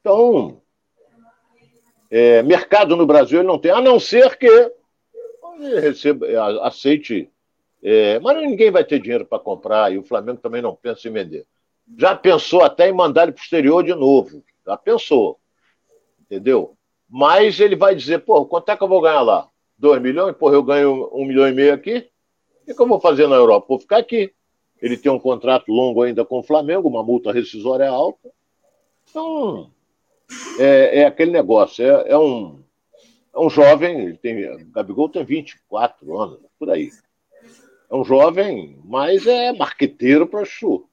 Então, é, mercado no Brasil ele não tem, a não ser que receba, aceite. É, mas ninguém vai ter dinheiro para comprar e o Flamengo também não pensa em vender. Já pensou até em mandar ele para o exterior de novo. Já pensou. Entendeu? Mas ele vai dizer, pô, quanto é que eu vou ganhar lá? 2 milhões? Porra, eu ganho um milhão e meio aqui. O que eu vou fazer na Europa? Vou ficar aqui. Ele tem um contrato longo ainda com o Flamengo, uma multa rescisória alta. Então, é, é aquele negócio. É, é, um, é um jovem, ele tem, Gabigol tem 24 anos, por aí. É um jovem, mas é marqueteiro para chu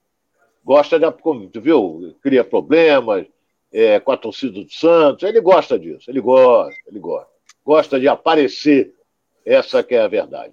gosta de. Viu? Cria problemas é, com a torcida do Santos. Ele gosta disso, ele gosta, ele gosta. Gosta de aparecer. Essa que é a verdade.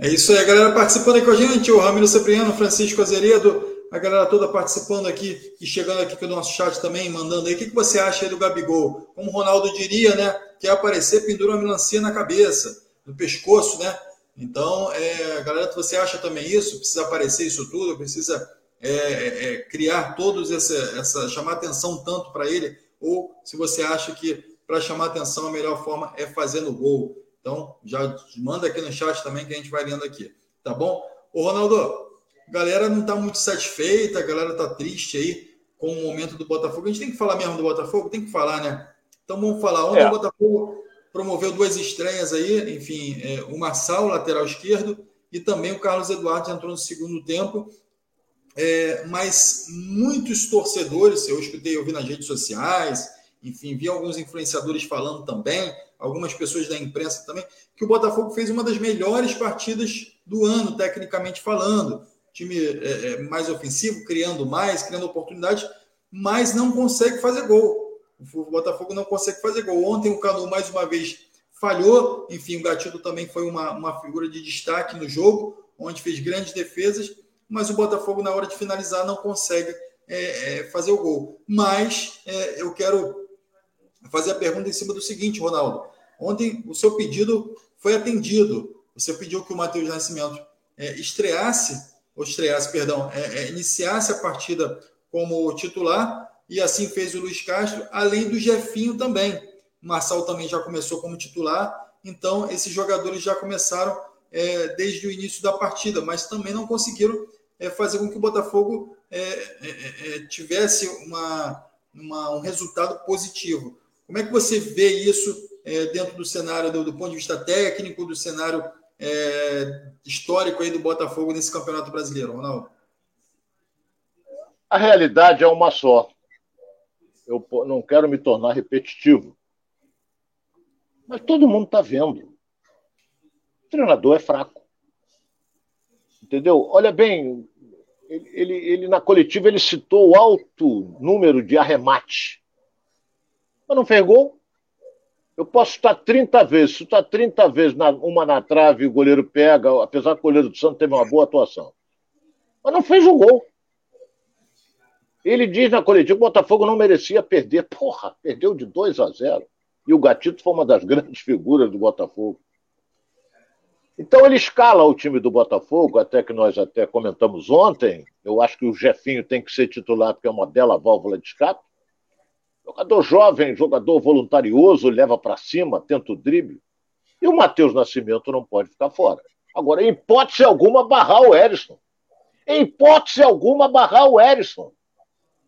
É isso aí, a galera participando aqui com a gente, o Ramiro Cipriano, Francisco Azeredo, a galera toda participando aqui e chegando aqui com o nosso chat também, mandando aí. O que, que você acha aí do Gabigol? Como o Ronaldo diria, né? Quer aparecer, pendura uma melancia na cabeça, no pescoço, né? Então, é, galera, você acha também isso? Precisa aparecer isso tudo? Precisa é, é, é criar todos essa, essa chamar atenção tanto para ele? Ou se você acha que para chamar atenção a melhor forma é fazendo gol? Então, já manda aqui no chat também que a gente vai lendo aqui, tá bom? Ô, Ronaldo, galera não está muito satisfeita, a galera está triste aí com o momento do Botafogo. A gente tem que falar mesmo do Botafogo? Tem que falar, né? Então vamos falar. Ontem é. o Botafogo promoveu duas estreias aí, enfim, é, o Marçal, lateral esquerdo, e também o Carlos Eduardo entrou no segundo tempo. É, mas muitos torcedores, eu escutei, eu vi nas redes sociais, enfim, vi alguns influenciadores falando também, algumas pessoas da imprensa também, que o Botafogo fez uma das melhores partidas do ano, tecnicamente falando. Time é, é mais ofensivo, criando mais, criando oportunidades, mas não consegue fazer gol. O Botafogo não consegue fazer gol. Ontem o Canu, mais uma vez, falhou. Enfim, o Gatito também foi uma, uma figura de destaque no jogo, onde fez grandes defesas, mas o Botafogo, na hora de finalizar, não consegue é, é, fazer o gol. Mas é, eu quero fazer a pergunta em cima do seguinte, Ronaldo. Ontem o seu pedido foi atendido. Você pediu que o Matheus Nascimento é, estreasse, ou estreasse, perdão, é, é, iniciasse a partida como titular, e assim fez o Luiz Castro, além do Jefinho também. O Marçal também já começou como titular, então esses jogadores já começaram é, desde o início da partida, mas também não conseguiram é, fazer com que o Botafogo é, é, é tivesse uma, uma, um resultado positivo. Como é que você vê isso é, dentro do cenário do, do, ponto de vista técnico, do cenário é, histórico aí do Botafogo nesse Campeonato Brasileiro, Ronaldo? A realidade é uma só. Eu não quero me tornar repetitivo. Mas todo mundo está vendo. O treinador é fraco. Entendeu? Olha bem, ele, ele, ele, na coletiva ele citou o alto número de arremate. Mas não fez gol. Eu posso estar 30 vezes. Se está 30 vezes na, uma na trave o goleiro pega, apesar que o goleiro do Santos teve uma boa atuação. Mas não fez o gol. Ele diz na coletiva que o Botafogo não merecia perder. Porra, perdeu de 2 a 0. E o Gatito foi uma das grandes figuras do Botafogo. Então ele escala o time do Botafogo, até que nós até comentamos ontem. Eu acho que o Jefinho tem que ser titular porque é uma bela válvula de escape. Jogador jovem, jogador voluntarioso, leva para cima, tenta o drible. E o Matheus Nascimento não pode ficar fora. Agora, em hipótese alguma, barrar o Erisson. Em hipótese alguma, barrar o Erisson.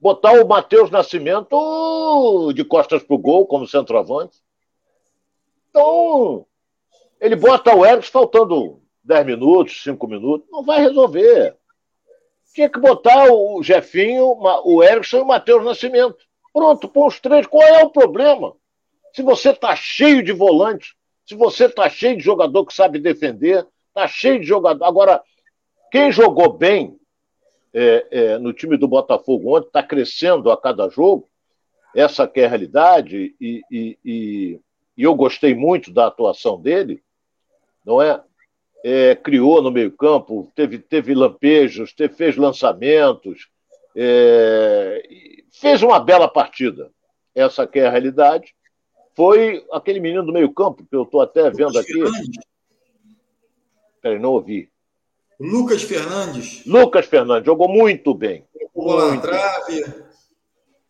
Botar o Matheus Nascimento de costas para o gol, como centroavante. Então, ele bota o Erickson faltando 10 minutos, 5 minutos, não vai resolver. Tinha que botar o Jefinho, o Erickson e o Matheus Nascimento. Pronto, põe os três. Qual é o problema? Se você está cheio de volante, se você está cheio de jogador que sabe defender, está cheio de jogador. Agora, quem jogou bem é, é, no time do Botafogo ontem, está crescendo a cada jogo, essa que é a realidade, e, e, e, e eu gostei muito da atuação dele, não é? é criou no meio-campo, teve, teve lampejos, teve, fez lançamentos, é, fez uma bela partida. Essa que é a realidade. Foi aquele menino do meio-campo, que eu estou até vendo aqui. Peraí, não ouvi. Lucas Fernandes. Lucas Fernandes, jogou muito bem. Jogou na trave.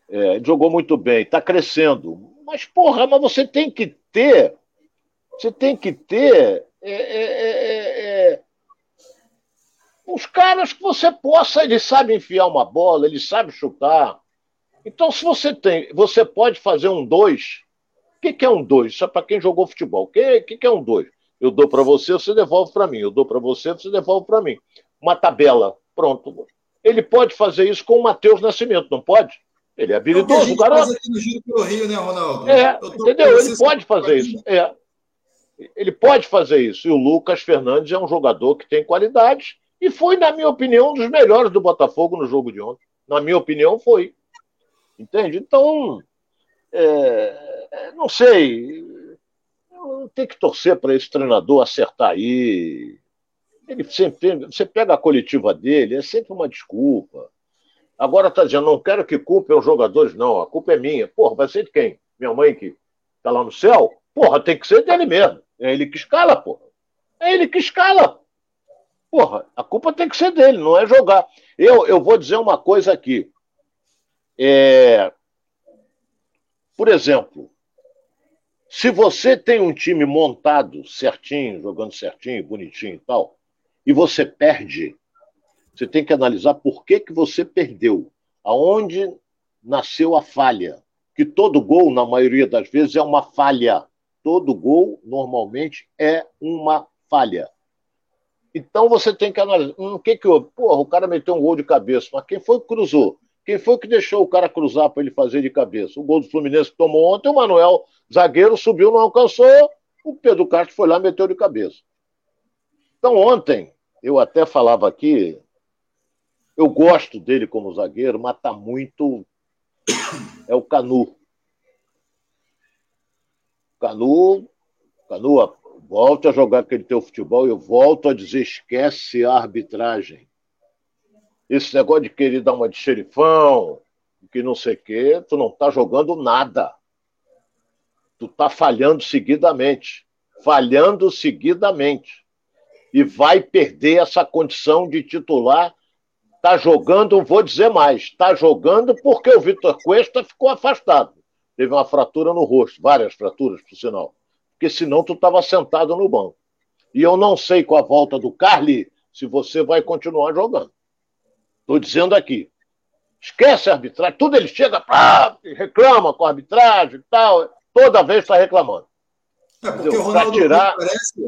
É, jogou muito bem, está crescendo. Mas, porra, mas você tem que ter. Você tem que ter é é, é, é, é, os caras que você possa, eles sabem enfiar uma bola, eles sabem chutar. Então, se você tem, você pode fazer um dois. O que, que é um dois? Isso é para quem jogou futebol. O que, que, que é um dois? Eu dou para você, você devolve para mim. Eu dou para você, você devolve para mim. Uma tabela. Pronto. Ele pode fazer isso com o Matheus Nascimento, não pode? Ele é habilidoso, o garoto. Aqui no Giro pelo Rio, né, Ronaldo? É, entendeu? Ele pode fazer isso. É. Ele pode fazer isso. E o Lucas Fernandes é um jogador que tem qualidade e foi, na minha opinião, um dos melhores do Botafogo no jogo de ontem. Na minha opinião, foi. Entende? Então, é, é não sei. Tem que torcer para esse treinador acertar aí. Ele sempre você pega a coletiva dele, é sempre uma desculpa. Agora está dizendo, não quero que culpem os jogadores, não. A culpa é minha. Porra, vai ser de quem? Minha mãe que está lá no céu? Porra, tem que ser dele mesmo. É ele que escala, porra. É ele que escala. Porra, a culpa tem que ser dele, não é jogar. Eu, eu vou dizer uma coisa aqui. É... Por exemplo, se você tem um time montado certinho, jogando certinho, bonitinho e tal, e você perde, você tem que analisar por que, que você perdeu, aonde nasceu a falha. Que todo gol, na maioria das vezes, é uma falha. Todo gol, normalmente, é uma falha. Então você tem que analisar. Hum, que que houve? Porra, o cara meteu um gol de cabeça, mas quem foi que cruzou? Quem foi que deixou o cara cruzar para ele fazer de cabeça? O gol do Fluminense que tomou ontem, o Manuel, zagueiro, subiu, não alcançou. O Pedro Castro foi lá e meteu de cabeça. Então, ontem, eu até falava aqui, eu gosto dele como zagueiro, mas tá muito. É o Canu. Canu, Canu, volta a jogar aquele teu futebol e eu volto a dizer, esquece a arbitragem. Esse negócio de querer dar uma de xerifão, que não sei o quê, tu não tá jogando nada. Tu tá falhando seguidamente. Falhando seguidamente. E vai perder essa condição de titular Está jogando, vou dizer mais, está jogando porque o Vitor Cuesta ficou afastado. Teve uma fratura no rosto, várias fraturas, por sinal. Porque senão tu estava sentado no banco. E eu não sei com a volta do Carly se você vai continuar jogando. Estou dizendo aqui. Esquece a arbitragem, tudo ele chega, pá, reclama com a arbitragem e tal. Toda vez está reclamando. É, porque o Ronaldo tirar... me, parece,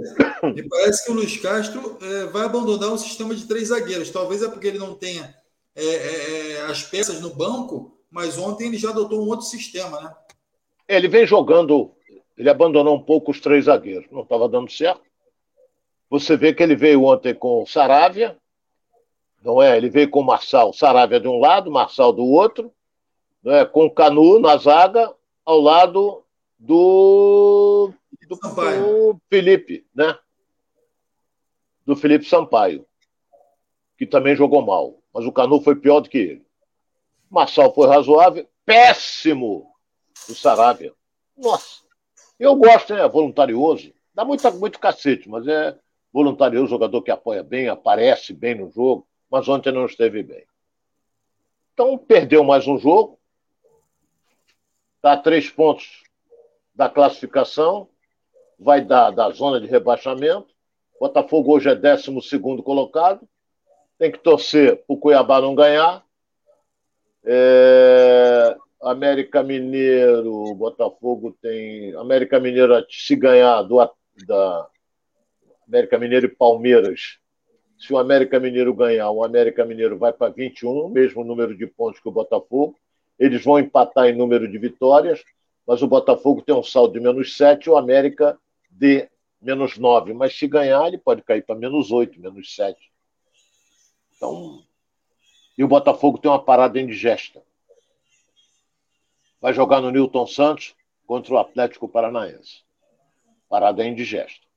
me parece que o Luiz Castro é, vai abandonar um sistema de três zagueiros. Talvez é porque ele não tenha é, é, é, as peças no banco, mas ontem ele já adotou um outro sistema, né? Ele vem jogando, ele abandonou um pouco os três zagueiros, não estava dando certo. Você vê que ele veio ontem com o Saravia, não é? Ele veio com o Marçal, Saravia de um lado, Marçal do outro, não é? com o Canu na zaga, ao lado do do, do Felipe, né? Do Felipe Sampaio, que também jogou mal. Mas o Canu foi pior do que ele. Marçal foi razoável, péssimo o Saravia. Nossa, eu gosto, é voluntarioso. Dá muito, muito cacete, mas é voluntarioso, jogador que apoia bem, aparece bem no jogo, mas ontem não esteve bem. Então, perdeu mais um jogo. Está a três pontos da classificação vai dar da zona de rebaixamento. Botafogo hoje é 12 colocado. Tem que torcer para o Cuiabá não ganhar. É... América Mineiro, Botafogo tem. América Mineiro, se ganhar do, da América Mineiro e Palmeiras, se o América Mineiro ganhar, o América Mineiro vai para 21, mesmo número de pontos que o Botafogo. Eles vão empatar em número de vitórias, mas o Botafogo tem um saldo de menos 7, o América de menos 9, mas se ganhar, ele pode cair para menos 8, menos 7. Então, e o Botafogo tem uma parada indigesta. Vai jogar no Newton Santos contra o Atlético Paranaense. Parada indigesta.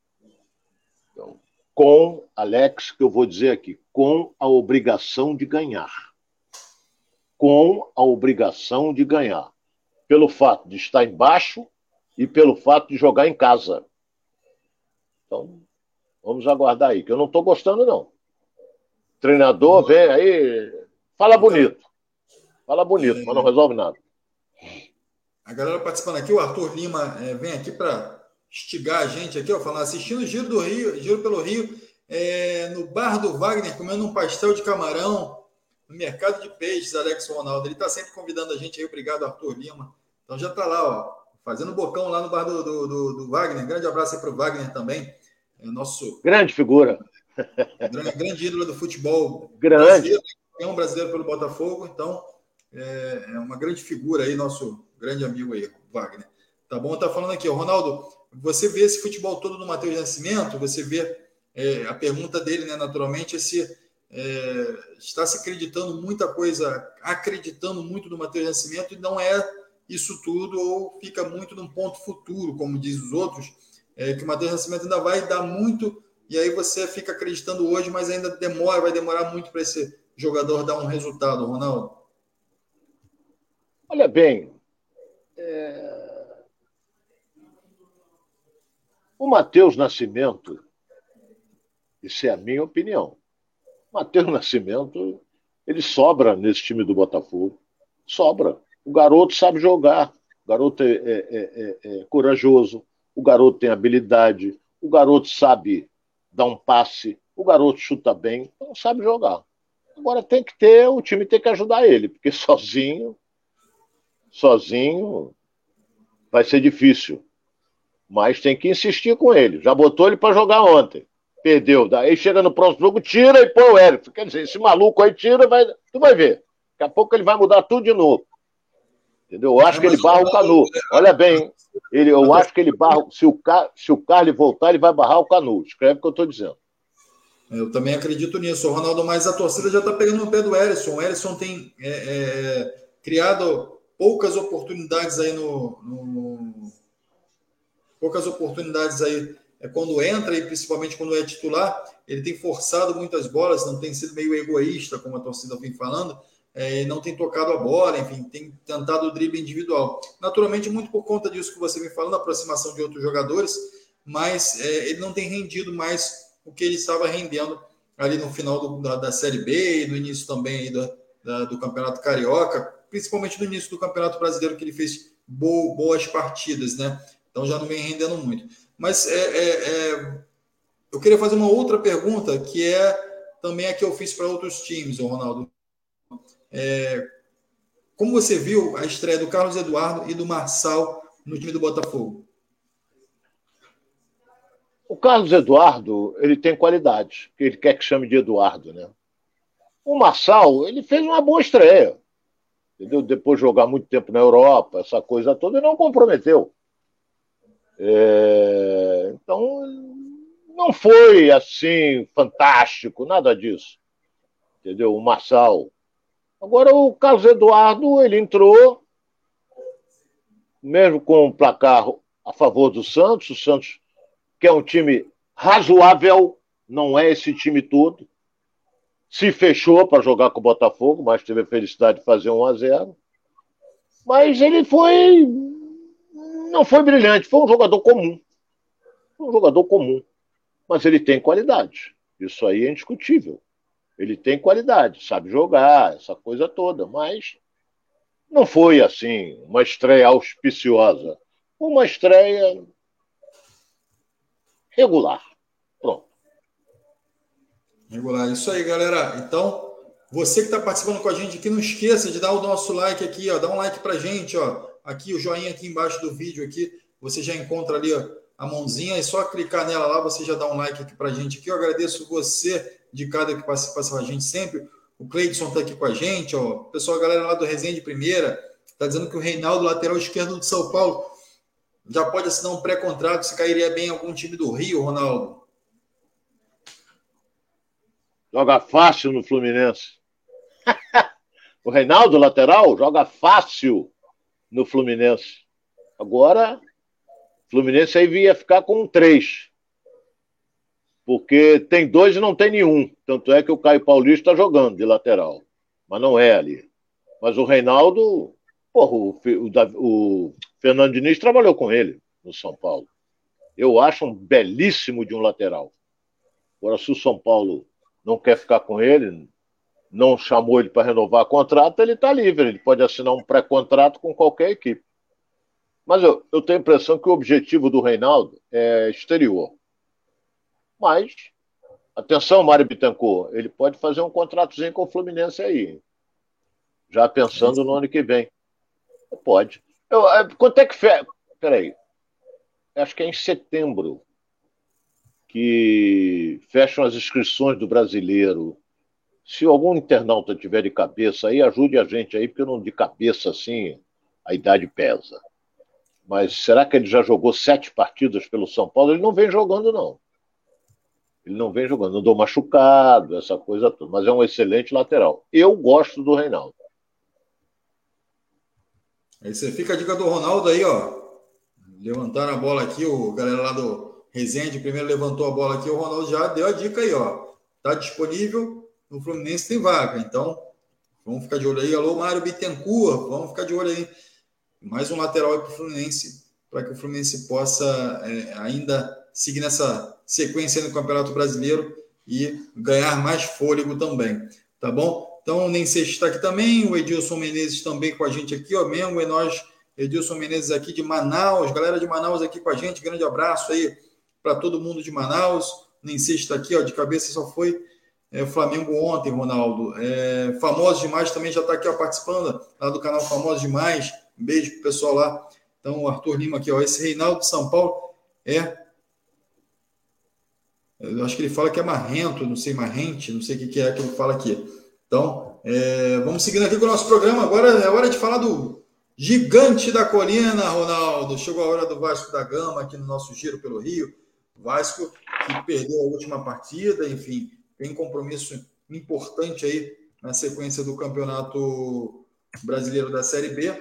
Então, com, Alex, que eu vou dizer aqui, com a obrigação de ganhar. Com a obrigação de ganhar. Pelo fato de estar embaixo e pelo fato de jogar em casa. Então, vamos aguardar aí, que eu não estou gostando, não. Treinador vem aí, fala bonito. Fala bonito, mas não resolve nada. A galera participando aqui, o Arthur Lima é, vem aqui para instigar a gente aqui, ó, falando, assistindo o Giro do Rio, Giro pelo Rio, é, no bar do Wagner, comendo um pastel de camarão, no mercado de peixes, Alex Ronaldo. Ele está sempre convidando a gente aí, obrigado, Arthur Lima. Então já está lá, ó, fazendo bocão lá no bar do, do, do, do Wagner. Grande abraço aí para o Wagner também. É nosso. Grande figura. Grande, grande ídolo do futebol. Grande. Brasileiro, é um brasileiro pelo Botafogo, então é, é, uma grande figura aí, nosso grande amigo aí, Wagner. Tá bom? Tá falando aqui, Ronaldo, você vê esse futebol todo no Matheus Nascimento, você vê é, a pergunta dele, né, naturalmente, é se é, está se acreditando muita coisa, acreditando muito no Matheus Nascimento e não é isso tudo ou fica muito num ponto futuro, como diz os outros, é, que o Matheus Nascimento ainda vai dar muito e aí você fica acreditando hoje, mas ainda demora, vai demorar muito para esse jogador dar um resultado, Ronaldo. Olha bem, é... o Matheus Nascimento, isso é a minha opinião. O Matheus Nascimento, ele sobra nesse time do Botafogo. Sobra. O garoto sabe jogar, o garoto é, é, é, é, corajoso, o garoto tem habilidade, o garoto sabe dar um passe, o garoto chuta bem, não sabe jogar. Agora tem que ter, o time tem que ajudar ele, porque sozinho, sozinho vai ser difícil. Mas tem que insistir com ele. Já botou ele para jogar ontem. Perdeu. Daí chega no próximo jogo, tira e põe o Érico. Quer dizer, esse maluco aí tira, vai, tu vai ver. Daqui a pouco ele vai mudar tudo de novo. Entendeu? Eu acho que ele barra o Canu. Olha bem, ele, eu acho que ele barra. Se o, se o Carly voltar, ele vai barrar o Canu. Escreve o que eu estou dizendo. Eu também acredito nisso, Ronaldo, mas a torcida já está pegando no pé do Erisson. O Erisson tem é, é, criado poucas oportunidades aí no, no, poucas oportunidades aí é quando entra e principalmente quando é titular, ele tem forçado muitas bolas, não tem sido meio egoísta, como a torcida vem falando, é, não tem tocado a bola, enfim, tem tentado o drible individual. Naturalmente, muito por conta disso que você vem falando, aproximação de outros jogadores, mas é, ele não tem rendido mais o que ele estava rendendo ali no final do, da, da, Série B e no início também do, da, do Campeonato Carioca, principalmente no início do Campeonato Brasileiro, que ele fez bo, boas partidas, né? Então já não vem rendendo muito. Mas é, é, é, eu queria fazer uma outra pergunta, que é também a que eu fiz para outros times, Ronaldo. É, como você viu a estreia do Carlos Eduardo e do Marçal no time do Botafogo? O Carlos Eduardo, ele tem qualidade, que ele quer que chame de Eduardo, né? O Marçal, ele fez uma boa estreia. Entendeu? Depois de jogar muito tempo na Europa, essa coisa toda, ele não comprometeu. É... Então, não foi assim fantástico, nada disso. Entendeu? O Marçal. Agora, o Carlos Eduardo, ele entrou, mesmo com o placar a favor do Santos, o Santos que é um time razoável, não é esse time todo. Se fechou para jogar com o Botafogo, mas teve a felicidade de fazer 1 a 0. Mas ele foi não foi brilhante, foi um jogador comum. Um jogador comum. Mas ele tem qualidade. Isso aí é indiscutível. Ele tem qualidade, sabe jogar, essa coisa toda, mas não foi assim uma estreia auspiciosa. Uma estreia regular. Pronto. Regular. Isso aí, galera. Então, você que está participando com a gente aqui, não esqueça de dar o nosso like aqui, ó. Dá um like pra gente, ó. Aqui, o joinha aqui embaixo do vídeo aqui. Você já encontra ali ó, a mãozinha. É só clicar nela lá, você já dá um like aqui pra gente aqui. Eu agradeço você de cada que participa com a gente sempre. O Cleidson está aqui com a gente, ó. Pessoal, a galera lá do Resenha de Primeira, está dizendo que o Reinaldo, lateral esquerdo de São Paulo, já pode assinar um pré-contrato se cairia bem em algum time do Rio, Ronaldo? Joga fácil no Fluminense. o Reinaldo, lateral, joga fácil no Fluminense. Agora, o Fluminense aí ia ficar com três. Porque tem dois e não tem nenhum. Tanto é que o Caio Paulista está jogando de lateral. Mas não é ali. Mas o Reinaldo, porra, o, o, o Fernando Diniz trabalhou com ele no São Paulo. Eu acho um belíssimo de um lateral. Agora, se o São Paulo não quer ficar com ele, não chamou ele para renovar contrato, ele está livre. Ele pode assinar um pré-contrato com qualquer equipe. Mas eu, eu tenho a impressão que o objetivo do Reinaldo é exterior. Mas, atenção, Mário Bittencourt, ele pode fazer um contratozinho com o Fluminense aí. Já pensando no ano que vem. Pode. Eu, é, quanto é que. Fe... Peraí. Acho que é em setembro que fecham as inscrições do brasileiro. Se algum internauta tiver de cabeça aí, ajude a gente aí, porque não de cabeça assim, a idade pesa. Mas será que ele já jogou sete partidas pelo São Paulo? Ele não vem jogando, não. Ele não vem jogando, andou machucado, essa coisa toda. Mas é um excelente lateral. Eu gosto do Reinaldo. Aí você fica a dica do Ronaldo aí, ó. Levantaram a bola aqui, o galera lá do Resende primeiro levantou a bola aqui, o Ronaldo já deu a dica aí, ó. Tá disponível, no Fluminense tem vaga. Então, vamos ficar de olho aí. Alô, Mário Bittencourt, vamos ficar de olho aí. Mais um lateral para o Fluminense, para que o Fluminense possa é, ainda seguir nessa sequência no Campeonato Brasileiro e ganhar mais fôlego também. Tá bom? Então, o Seixas está aqui também, o Edilson Menezes também com a gente aqui, ó, mesmo, e nós, Edilson Menezes aqui de Manaus, galera de Manaus aqui com a gente, grande abraço aí para todo mundo de Manaus, Nem está aqui, ó, de cabeça só foi é, Flamengo ontem, Ronaldo. É, Famosos Demais também já está aqui ó, participando, lá do canal Famosos Demais, um beijo pro pessoal lá. Então, o Arthur Lima aqui, ó, esse Reinaldo de São Paulo é eu acho que ele fala que é marrento, não sei, marrente, não sei o que, que é que ele fala aqui. Então, é, vamos seguindo aqui com o nosso programa. Agora é hora de falar do gigante da colina, Ronaldo. Chegou a hora do Vasco da Gama aqui no nosso giro pelo Rio. Vasco que perdeu a última partida, enfim, tem compromisso importante aí na sequência do Campeonato Brasileiro da Série B.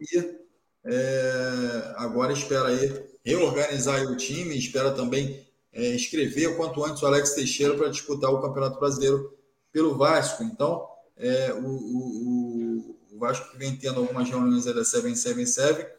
E É, agora espera aí reorganizar aí o time, espera também é, inscrever o quanto antes o Alex Teixeira para disputar o Campeonato Brasileiro pelo Vasco. Então, é, o, o, o, Vasco que vem tendo algumas reuniões da 777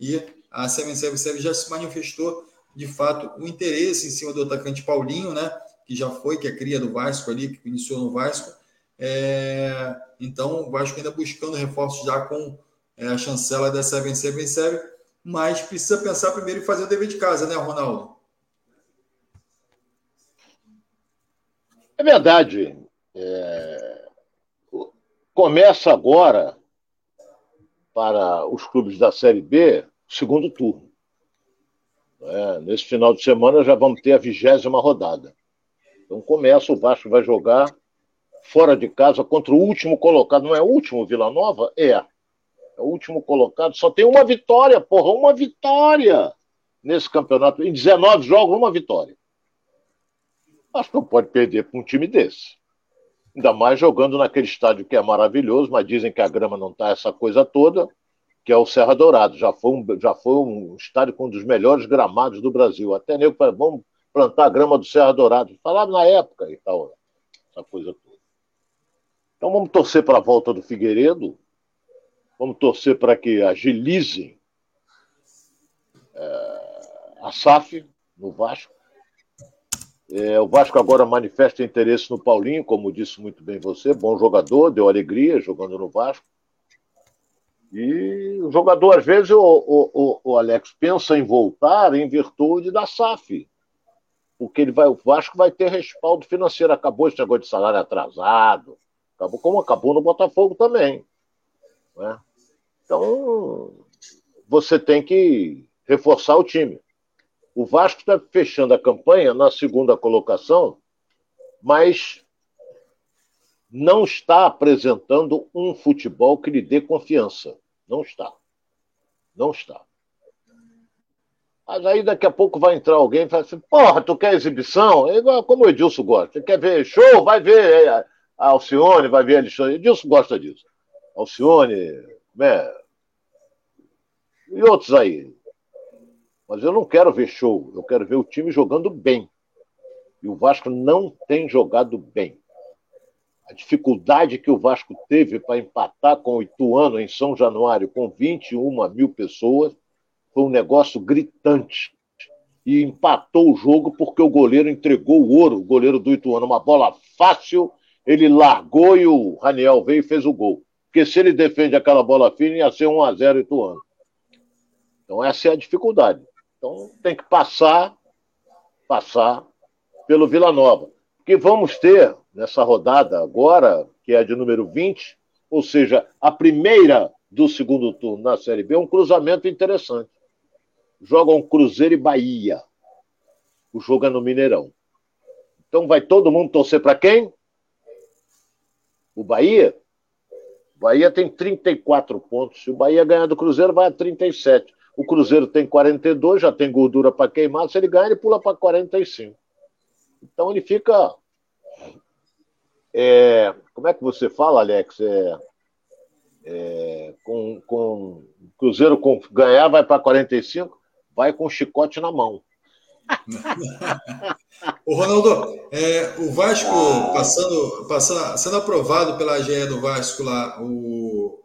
e a 777 já se manifestou de fato o interesse em cima do atacante Paulinho, né? Que já foi, que é cria do Vasco ali, que iniciou no Vasco. É, então, o Vasco ainda buscando reforços já com é, a chancela da 777, mas precisa pensar primeiro em fazer o dever de casa, né, Ronaldo? É verdade. É... Começa agora, para os clubes da Série B, segundo turno. É, nesse final de semana já vamos ter a vigésima rodada. Então começa, o Vasco vai jogar fora de casa contra o último colocado. Não é o último Vila Nova? É. É o último colocado. Só tem uma vitória, porra, uma vitória nesse campeonato. Em 19 jogos, uma vitória. Acho que não pode perder para um time desse. Ainda mais jogando naquele estádio que é maravilhoso, mas dizem que a grama não está essa coisa toda, que é o Serra Dourado. Já foi um, já foi um estádio com um dos melhores gramados do Brasil. Até nego vamos plantar a grama do Serra Dourado. Falava na época e tal, essa coisa toda. Então vamos torcer para a volta do Figueiredo, vamos torcer para que agilizem é, a SAF no Vasco. É, o Vasco agora manifesta interesse no Paulinho, como disse muito bem você, bom jogador, deu alegria jogando no Vasco. E o jogador, às vezes, o, o, o, Alex pensa em voltar em virtude da SAF. Porque ele vai, o Vasco vai ter respaldo financeiro. Acabou esse negócio de salário atrasado Acabou como acabou no Botafogo também. Né? Então, você tem que reforçar o time. O Vasco está fechando a campanha na segunda colocação, mas não está apresentando um futebol que lhe dê confiança. Não está. Não está. Mas aí daqui a pouco vai entrar alguém e fala assim: porra, tu quer exibição? É igual como o Edilson gosta. Quer ver show? Vai ver é, a Alcione, vai ver Alexandre. Edilson gosta disso. Alcione, né? E outros aí. Mas eu não quero ver show, eu quero ver o time jogando bem. E o Vasco não tem jogado bem. A dificuldade que o Vasco teve para empatar com o Ituano em São Januário com 21 mil pessoas foi um negócio gritante. E empatou o jogo porque o goleiro entregou o ouro, o goleiro do Ituano, uma bola fácil ele largou e o Raniel veio e fez o gol. Porque se ele defende aquela bola fina, ia ser 1 a 0 Ituano. Então essa é a dificuldade. Então tem que passar, passar pelo Vila Nova. Porque vamos ter nessa rodada agora, que é de número 20, ou seja, a primeira do segundo turno na Série B, um cruzamento interessante. Jogam Cruzeiro e Bahia. O jogo é no Mineirão. Então vai todo mundo torcer para quem? O Bahia, o Bahia tem 34 pontos. Se o Bahia ganhar do Cruzeiro, vai a 37. O Cruzeiro tem 42, já tem gordura para queimar. Se ele ganhar, ele pula para 45. Então ele fica. É, como é que você fala, Alex? É, é, com, com Cruzeiro com, ganhar, vai para 45, vai com o chicote na mão. o Ronaldo, é, o Vasco passando, passando, sendo aprovado pela AGE do Vasco lá, o,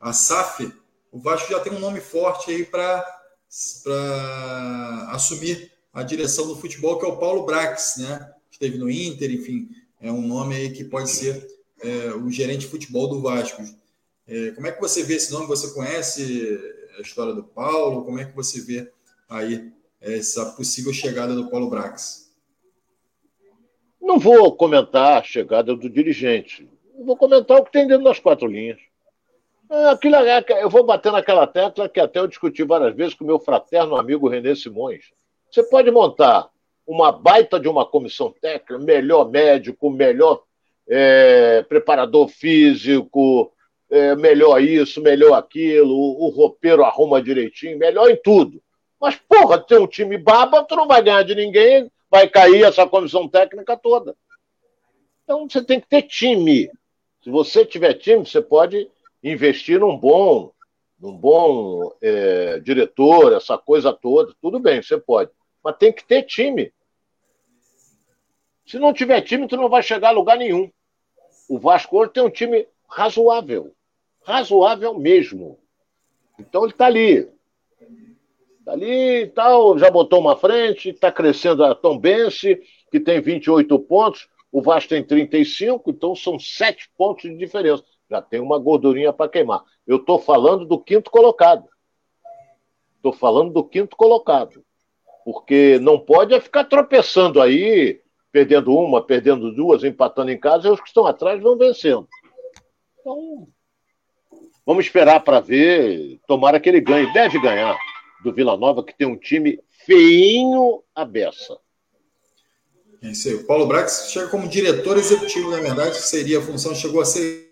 a SAF, o Vasco já tem um nome forte aí para assumir a direção do futebol, que é o Paulo Brax, né? Esteve no Inter, enfim, é um nome aí que pode ser é, o gerente de futebol do Vasco. É, como é que você vê esse nome? Você conhece a história do Paulo? Como é que você vê aí essa possível chegada do Paulo Brax? Não vou comentar a chegada do dirigente. Vou comentar o que tem dentro das quatro linhas. É, aquilo, é, eu vou bater naquela tecla que até eu discuti várias vezes com meu fraterno amigo Renê Simões. Você pode montar uma baita de uma comissão técnica, melhor médico, melhor é, preparador físico, é, melhor isso, melhor aquilo, o, o roupeiro arruma direitinho, melhor em tudo. Mas, porra, tem um time baba, tu não vai ganhar de ninguém, vai cair essa comissão técnica toda. Então você tem que ter time. Se você tiver time, você pode investir num bom num bom é, diretor, essa coisa toda, tudo bem, você pode. Mas tem que ter time. Se não tiver time, tu não vai chegar a lugar nenhum. O Vasco hoje tem um time razoável. Razoável mesmo. Então ele está ali. Está ali e tal, já botou uma frente, está crescendo a Tom Bense, que tem 28 pontos, o Vasco tem 35, então são 7 pontos de diferença. Já tem uma gordurinha para queimar. Eu estou falando do quinto colocado. Estou falando do quinto colocado. Porque não pode é ficar tropeçando aí, perdendo uma, perdendo duas, empatando em casa, e os que estão atrás vão vencendo. Então, vamos esperar para ver. Tomara que ele ganhe. Deve ganhar do Vila Nova, que tem um time feinho a beça. É isso aí. O Paulo Brax chega como diretor executivo, na verdade, seria a função, chegou a ser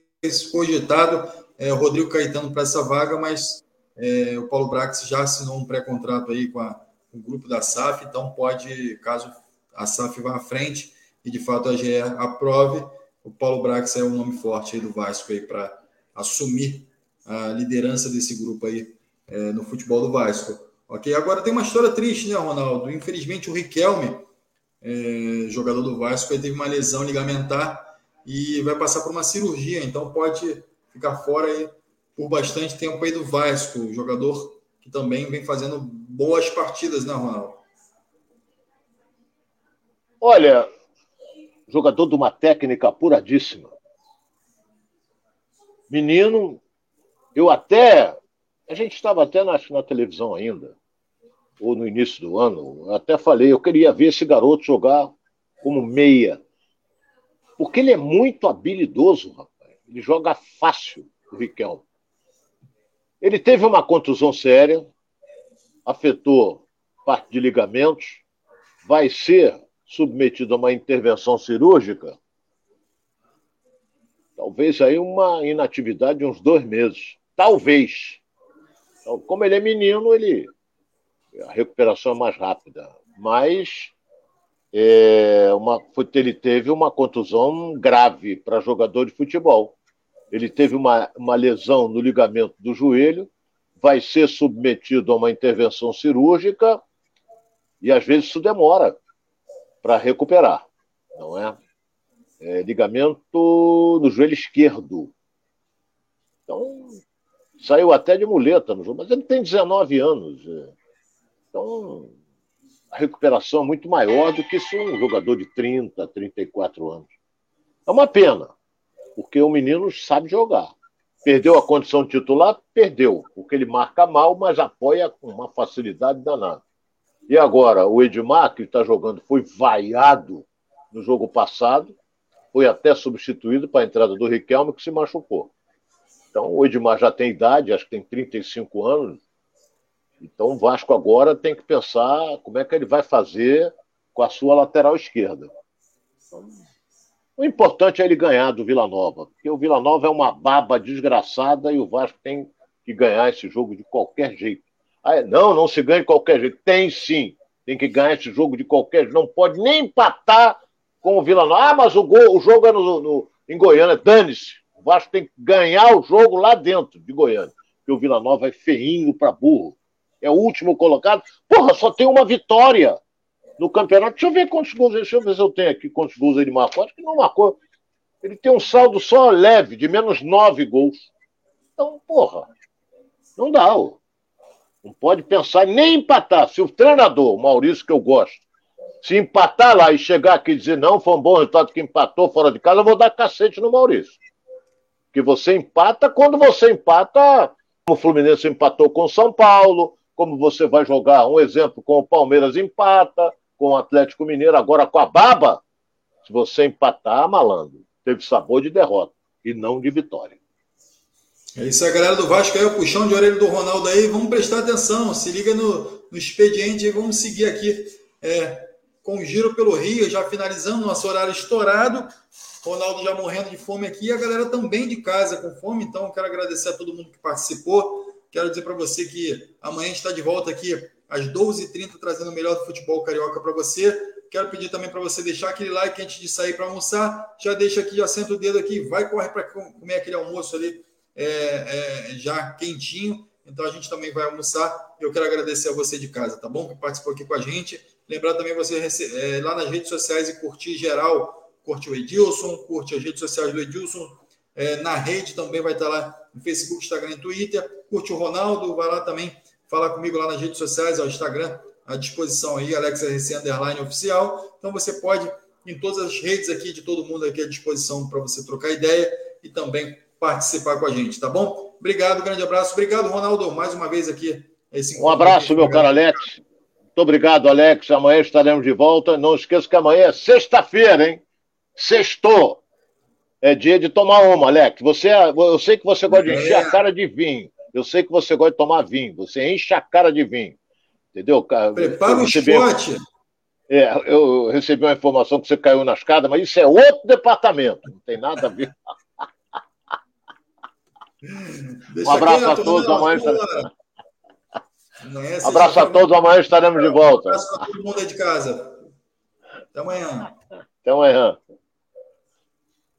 cogitado é, Rodrigo Caetano para essa vaga, mas é, o Paulo Brax já assinou um pré-contrato aí com, a, com, o grupo da SAF, então pode, caso a SAF vá à frente e de fato a GE aprove, o Paulo Brax é um nome forte aí do Vasco aí para assumir a liderança desse grupo aí é, no futebol do Vasco. Ok, agora tem uma história triste, né, Ronaldo? Infelizmente o Riquelme é, jogador do Vasco, teve uma lesão ligamentar e vai passar por uma cirurgia, então pode ficar fora aí por bastante tempo aí do Vasco, jogador que também vem fazendo boas partidas, né, Ronaldo? Olha, jogador de uma técnica apuradíssima. Menino, eu até. A gente estava até na, na televisão ainda ou no início do ano, até falei, eu queria ver esse garoto jogar como meia. Porque ele é muito habilidoso, rapaz. Ele joga fácil, o Riquelme. Ele teve uma contusão séria, afetou parte de ligamentos, vai ser submetido a uma intervenção cirúrgica, talvez aí uma inatividade de uns dois meses. Talvez. Então, como ele é menino, ele a recuperação é mais rápida. Mas é, uma, ele teve uma contusão grave para jogador de futebol. Ele teve uma, uma lesão no ligamento do joelho, vai ser submetido a uma intervenção cirúrgica e às vezes isso demora para recuperar, não é? é? Ligamento no joelho esquerdo. Então, saiu até de muleta no jogo, mas ele tem 19 anos. É. Então, a recuperação é muito maior do que se um jogador de 30, 34 anos. É uma pena, porque o menino sabe jogar. Perdeu a condição de titular? Perdeu, porque ele marca mal, mas apoia com uma facilidade danada. E agora, o Edmar, que está jogando, foi vaiado no jogo passado, foi até substituído para a entrada do Riquelme, que se machucou. Então, o Edmar já tem idade, acho que tem 35 anos, então o Vasco agora tem que pensar como é que ele vai fazer com a sua lateral esquerda. O importante é ele ganhar do Vila Nova, porque o Vila Nova é uma baba desgraçada e o Vasco tem que ganhar esse jogo de qualquer jeito. Ah, não, não se ganha de qualquer jeito. Tem sim. Tem que ganhar esse jogo de qualquer jeito. Não pode nem empatar com o Vila Nova. Ah, mas o, gol, o jogo é no, no, em Goiânia. Dane-se. O Vasco tem que ganhar o jogo lá dentro de Goiânia. Porque o Vila Nova é feinho para burro é o último colocado. Porra, só tem uma vitória no campeonato. Deixa eu ver quantos gols, deixa eu ver se eu tenho aqui quantos gols ele marcou. Acho que não marcou. Ele tem um saldo só leve, de menos nove gols. Então, porra, não dá. Ó. Não pode pensar nem empatar. Se o treinador, o Maurício, que eu gosto, se empatar lá e chegar aqui e dizer não, foi um bom resultado que empatou fora de casa, eu vou dar cacete no Maurício. Que você empata quando você empata, como o Fluminense empatou com o São Paulo, como você vai jogar, um exemplo, com o Palmeiras empata, com o Atlético Mineiro, agora com a Baba, se você empatar, malandro, teve sabor de derrota e não de vitória. É isso aí, galera do Vasco aí, o puxão de orelha do Ronaldo aí, vamos prestar atenção, se liga no, no expediente e vamos seguir aqui é, com o giro pelo Rio, já finalizando nosso horário estourado, Ronaldo já morrendo de fome aqui, e a galera também de casa com fome, então quero agradecer a todo mundo que participou, Quero dizer para você que amanhã a gente está de volta aqui às 12h30, trazendo o melhor do futebol carioca para você. Quero pedir também para você deixar aquele like antes de sair para almoçar. Já deixa aqui, já senta o dedo aqui, vai correr para comer aquele almoço ali é, é, já quentinho. Então a gente também vai almoçar. Eu quero agradecer a você de casa, tá bom? Que participou aqui com a gente. Lembrar também você é, lá nas redes sociais e curtir geral. Curte o Edilson, curte as redes sociais do Edilson. É, na rede também vai estar lá no Facebook, Instagram e Twitter. Curte o Ronaldo, vai lá também falar comigo lá nas redes sociais, o Instagram à disposição aí, AlexRC Underline Oficial. Então você pode, em todas as redes aqui de todo mundo aqui à disposição para você trocar ideia e também participar com a gente, tá bom? Obrigado, grande abraço. Obrigado, Ronaldo, mais uma vez aqui. um abraço, meu caro Alex. Muito obrigado, Alex. Amanhã estaremos de volta. Não esqueça que amanhã é sexta-feira, hein? Sextou. É dia de tomar uma, Alex. Você, é, eu sei que você gosta de encher a cara de vinho. Eu sei que você gosta de tomar vinho. Você enche a cara de vinho. Entendeu? Prepara o esporte. É, eu recebi uma informação que você caiu na escada, mas isso é outro departamento. Não tem nada a ver. um abraço a todos. Amanhã estaremos... Um abraço a todos. Amanhã estaremos de volta. Um abraço a todo mundo aí de casa. Até amanhã. Até amanhã.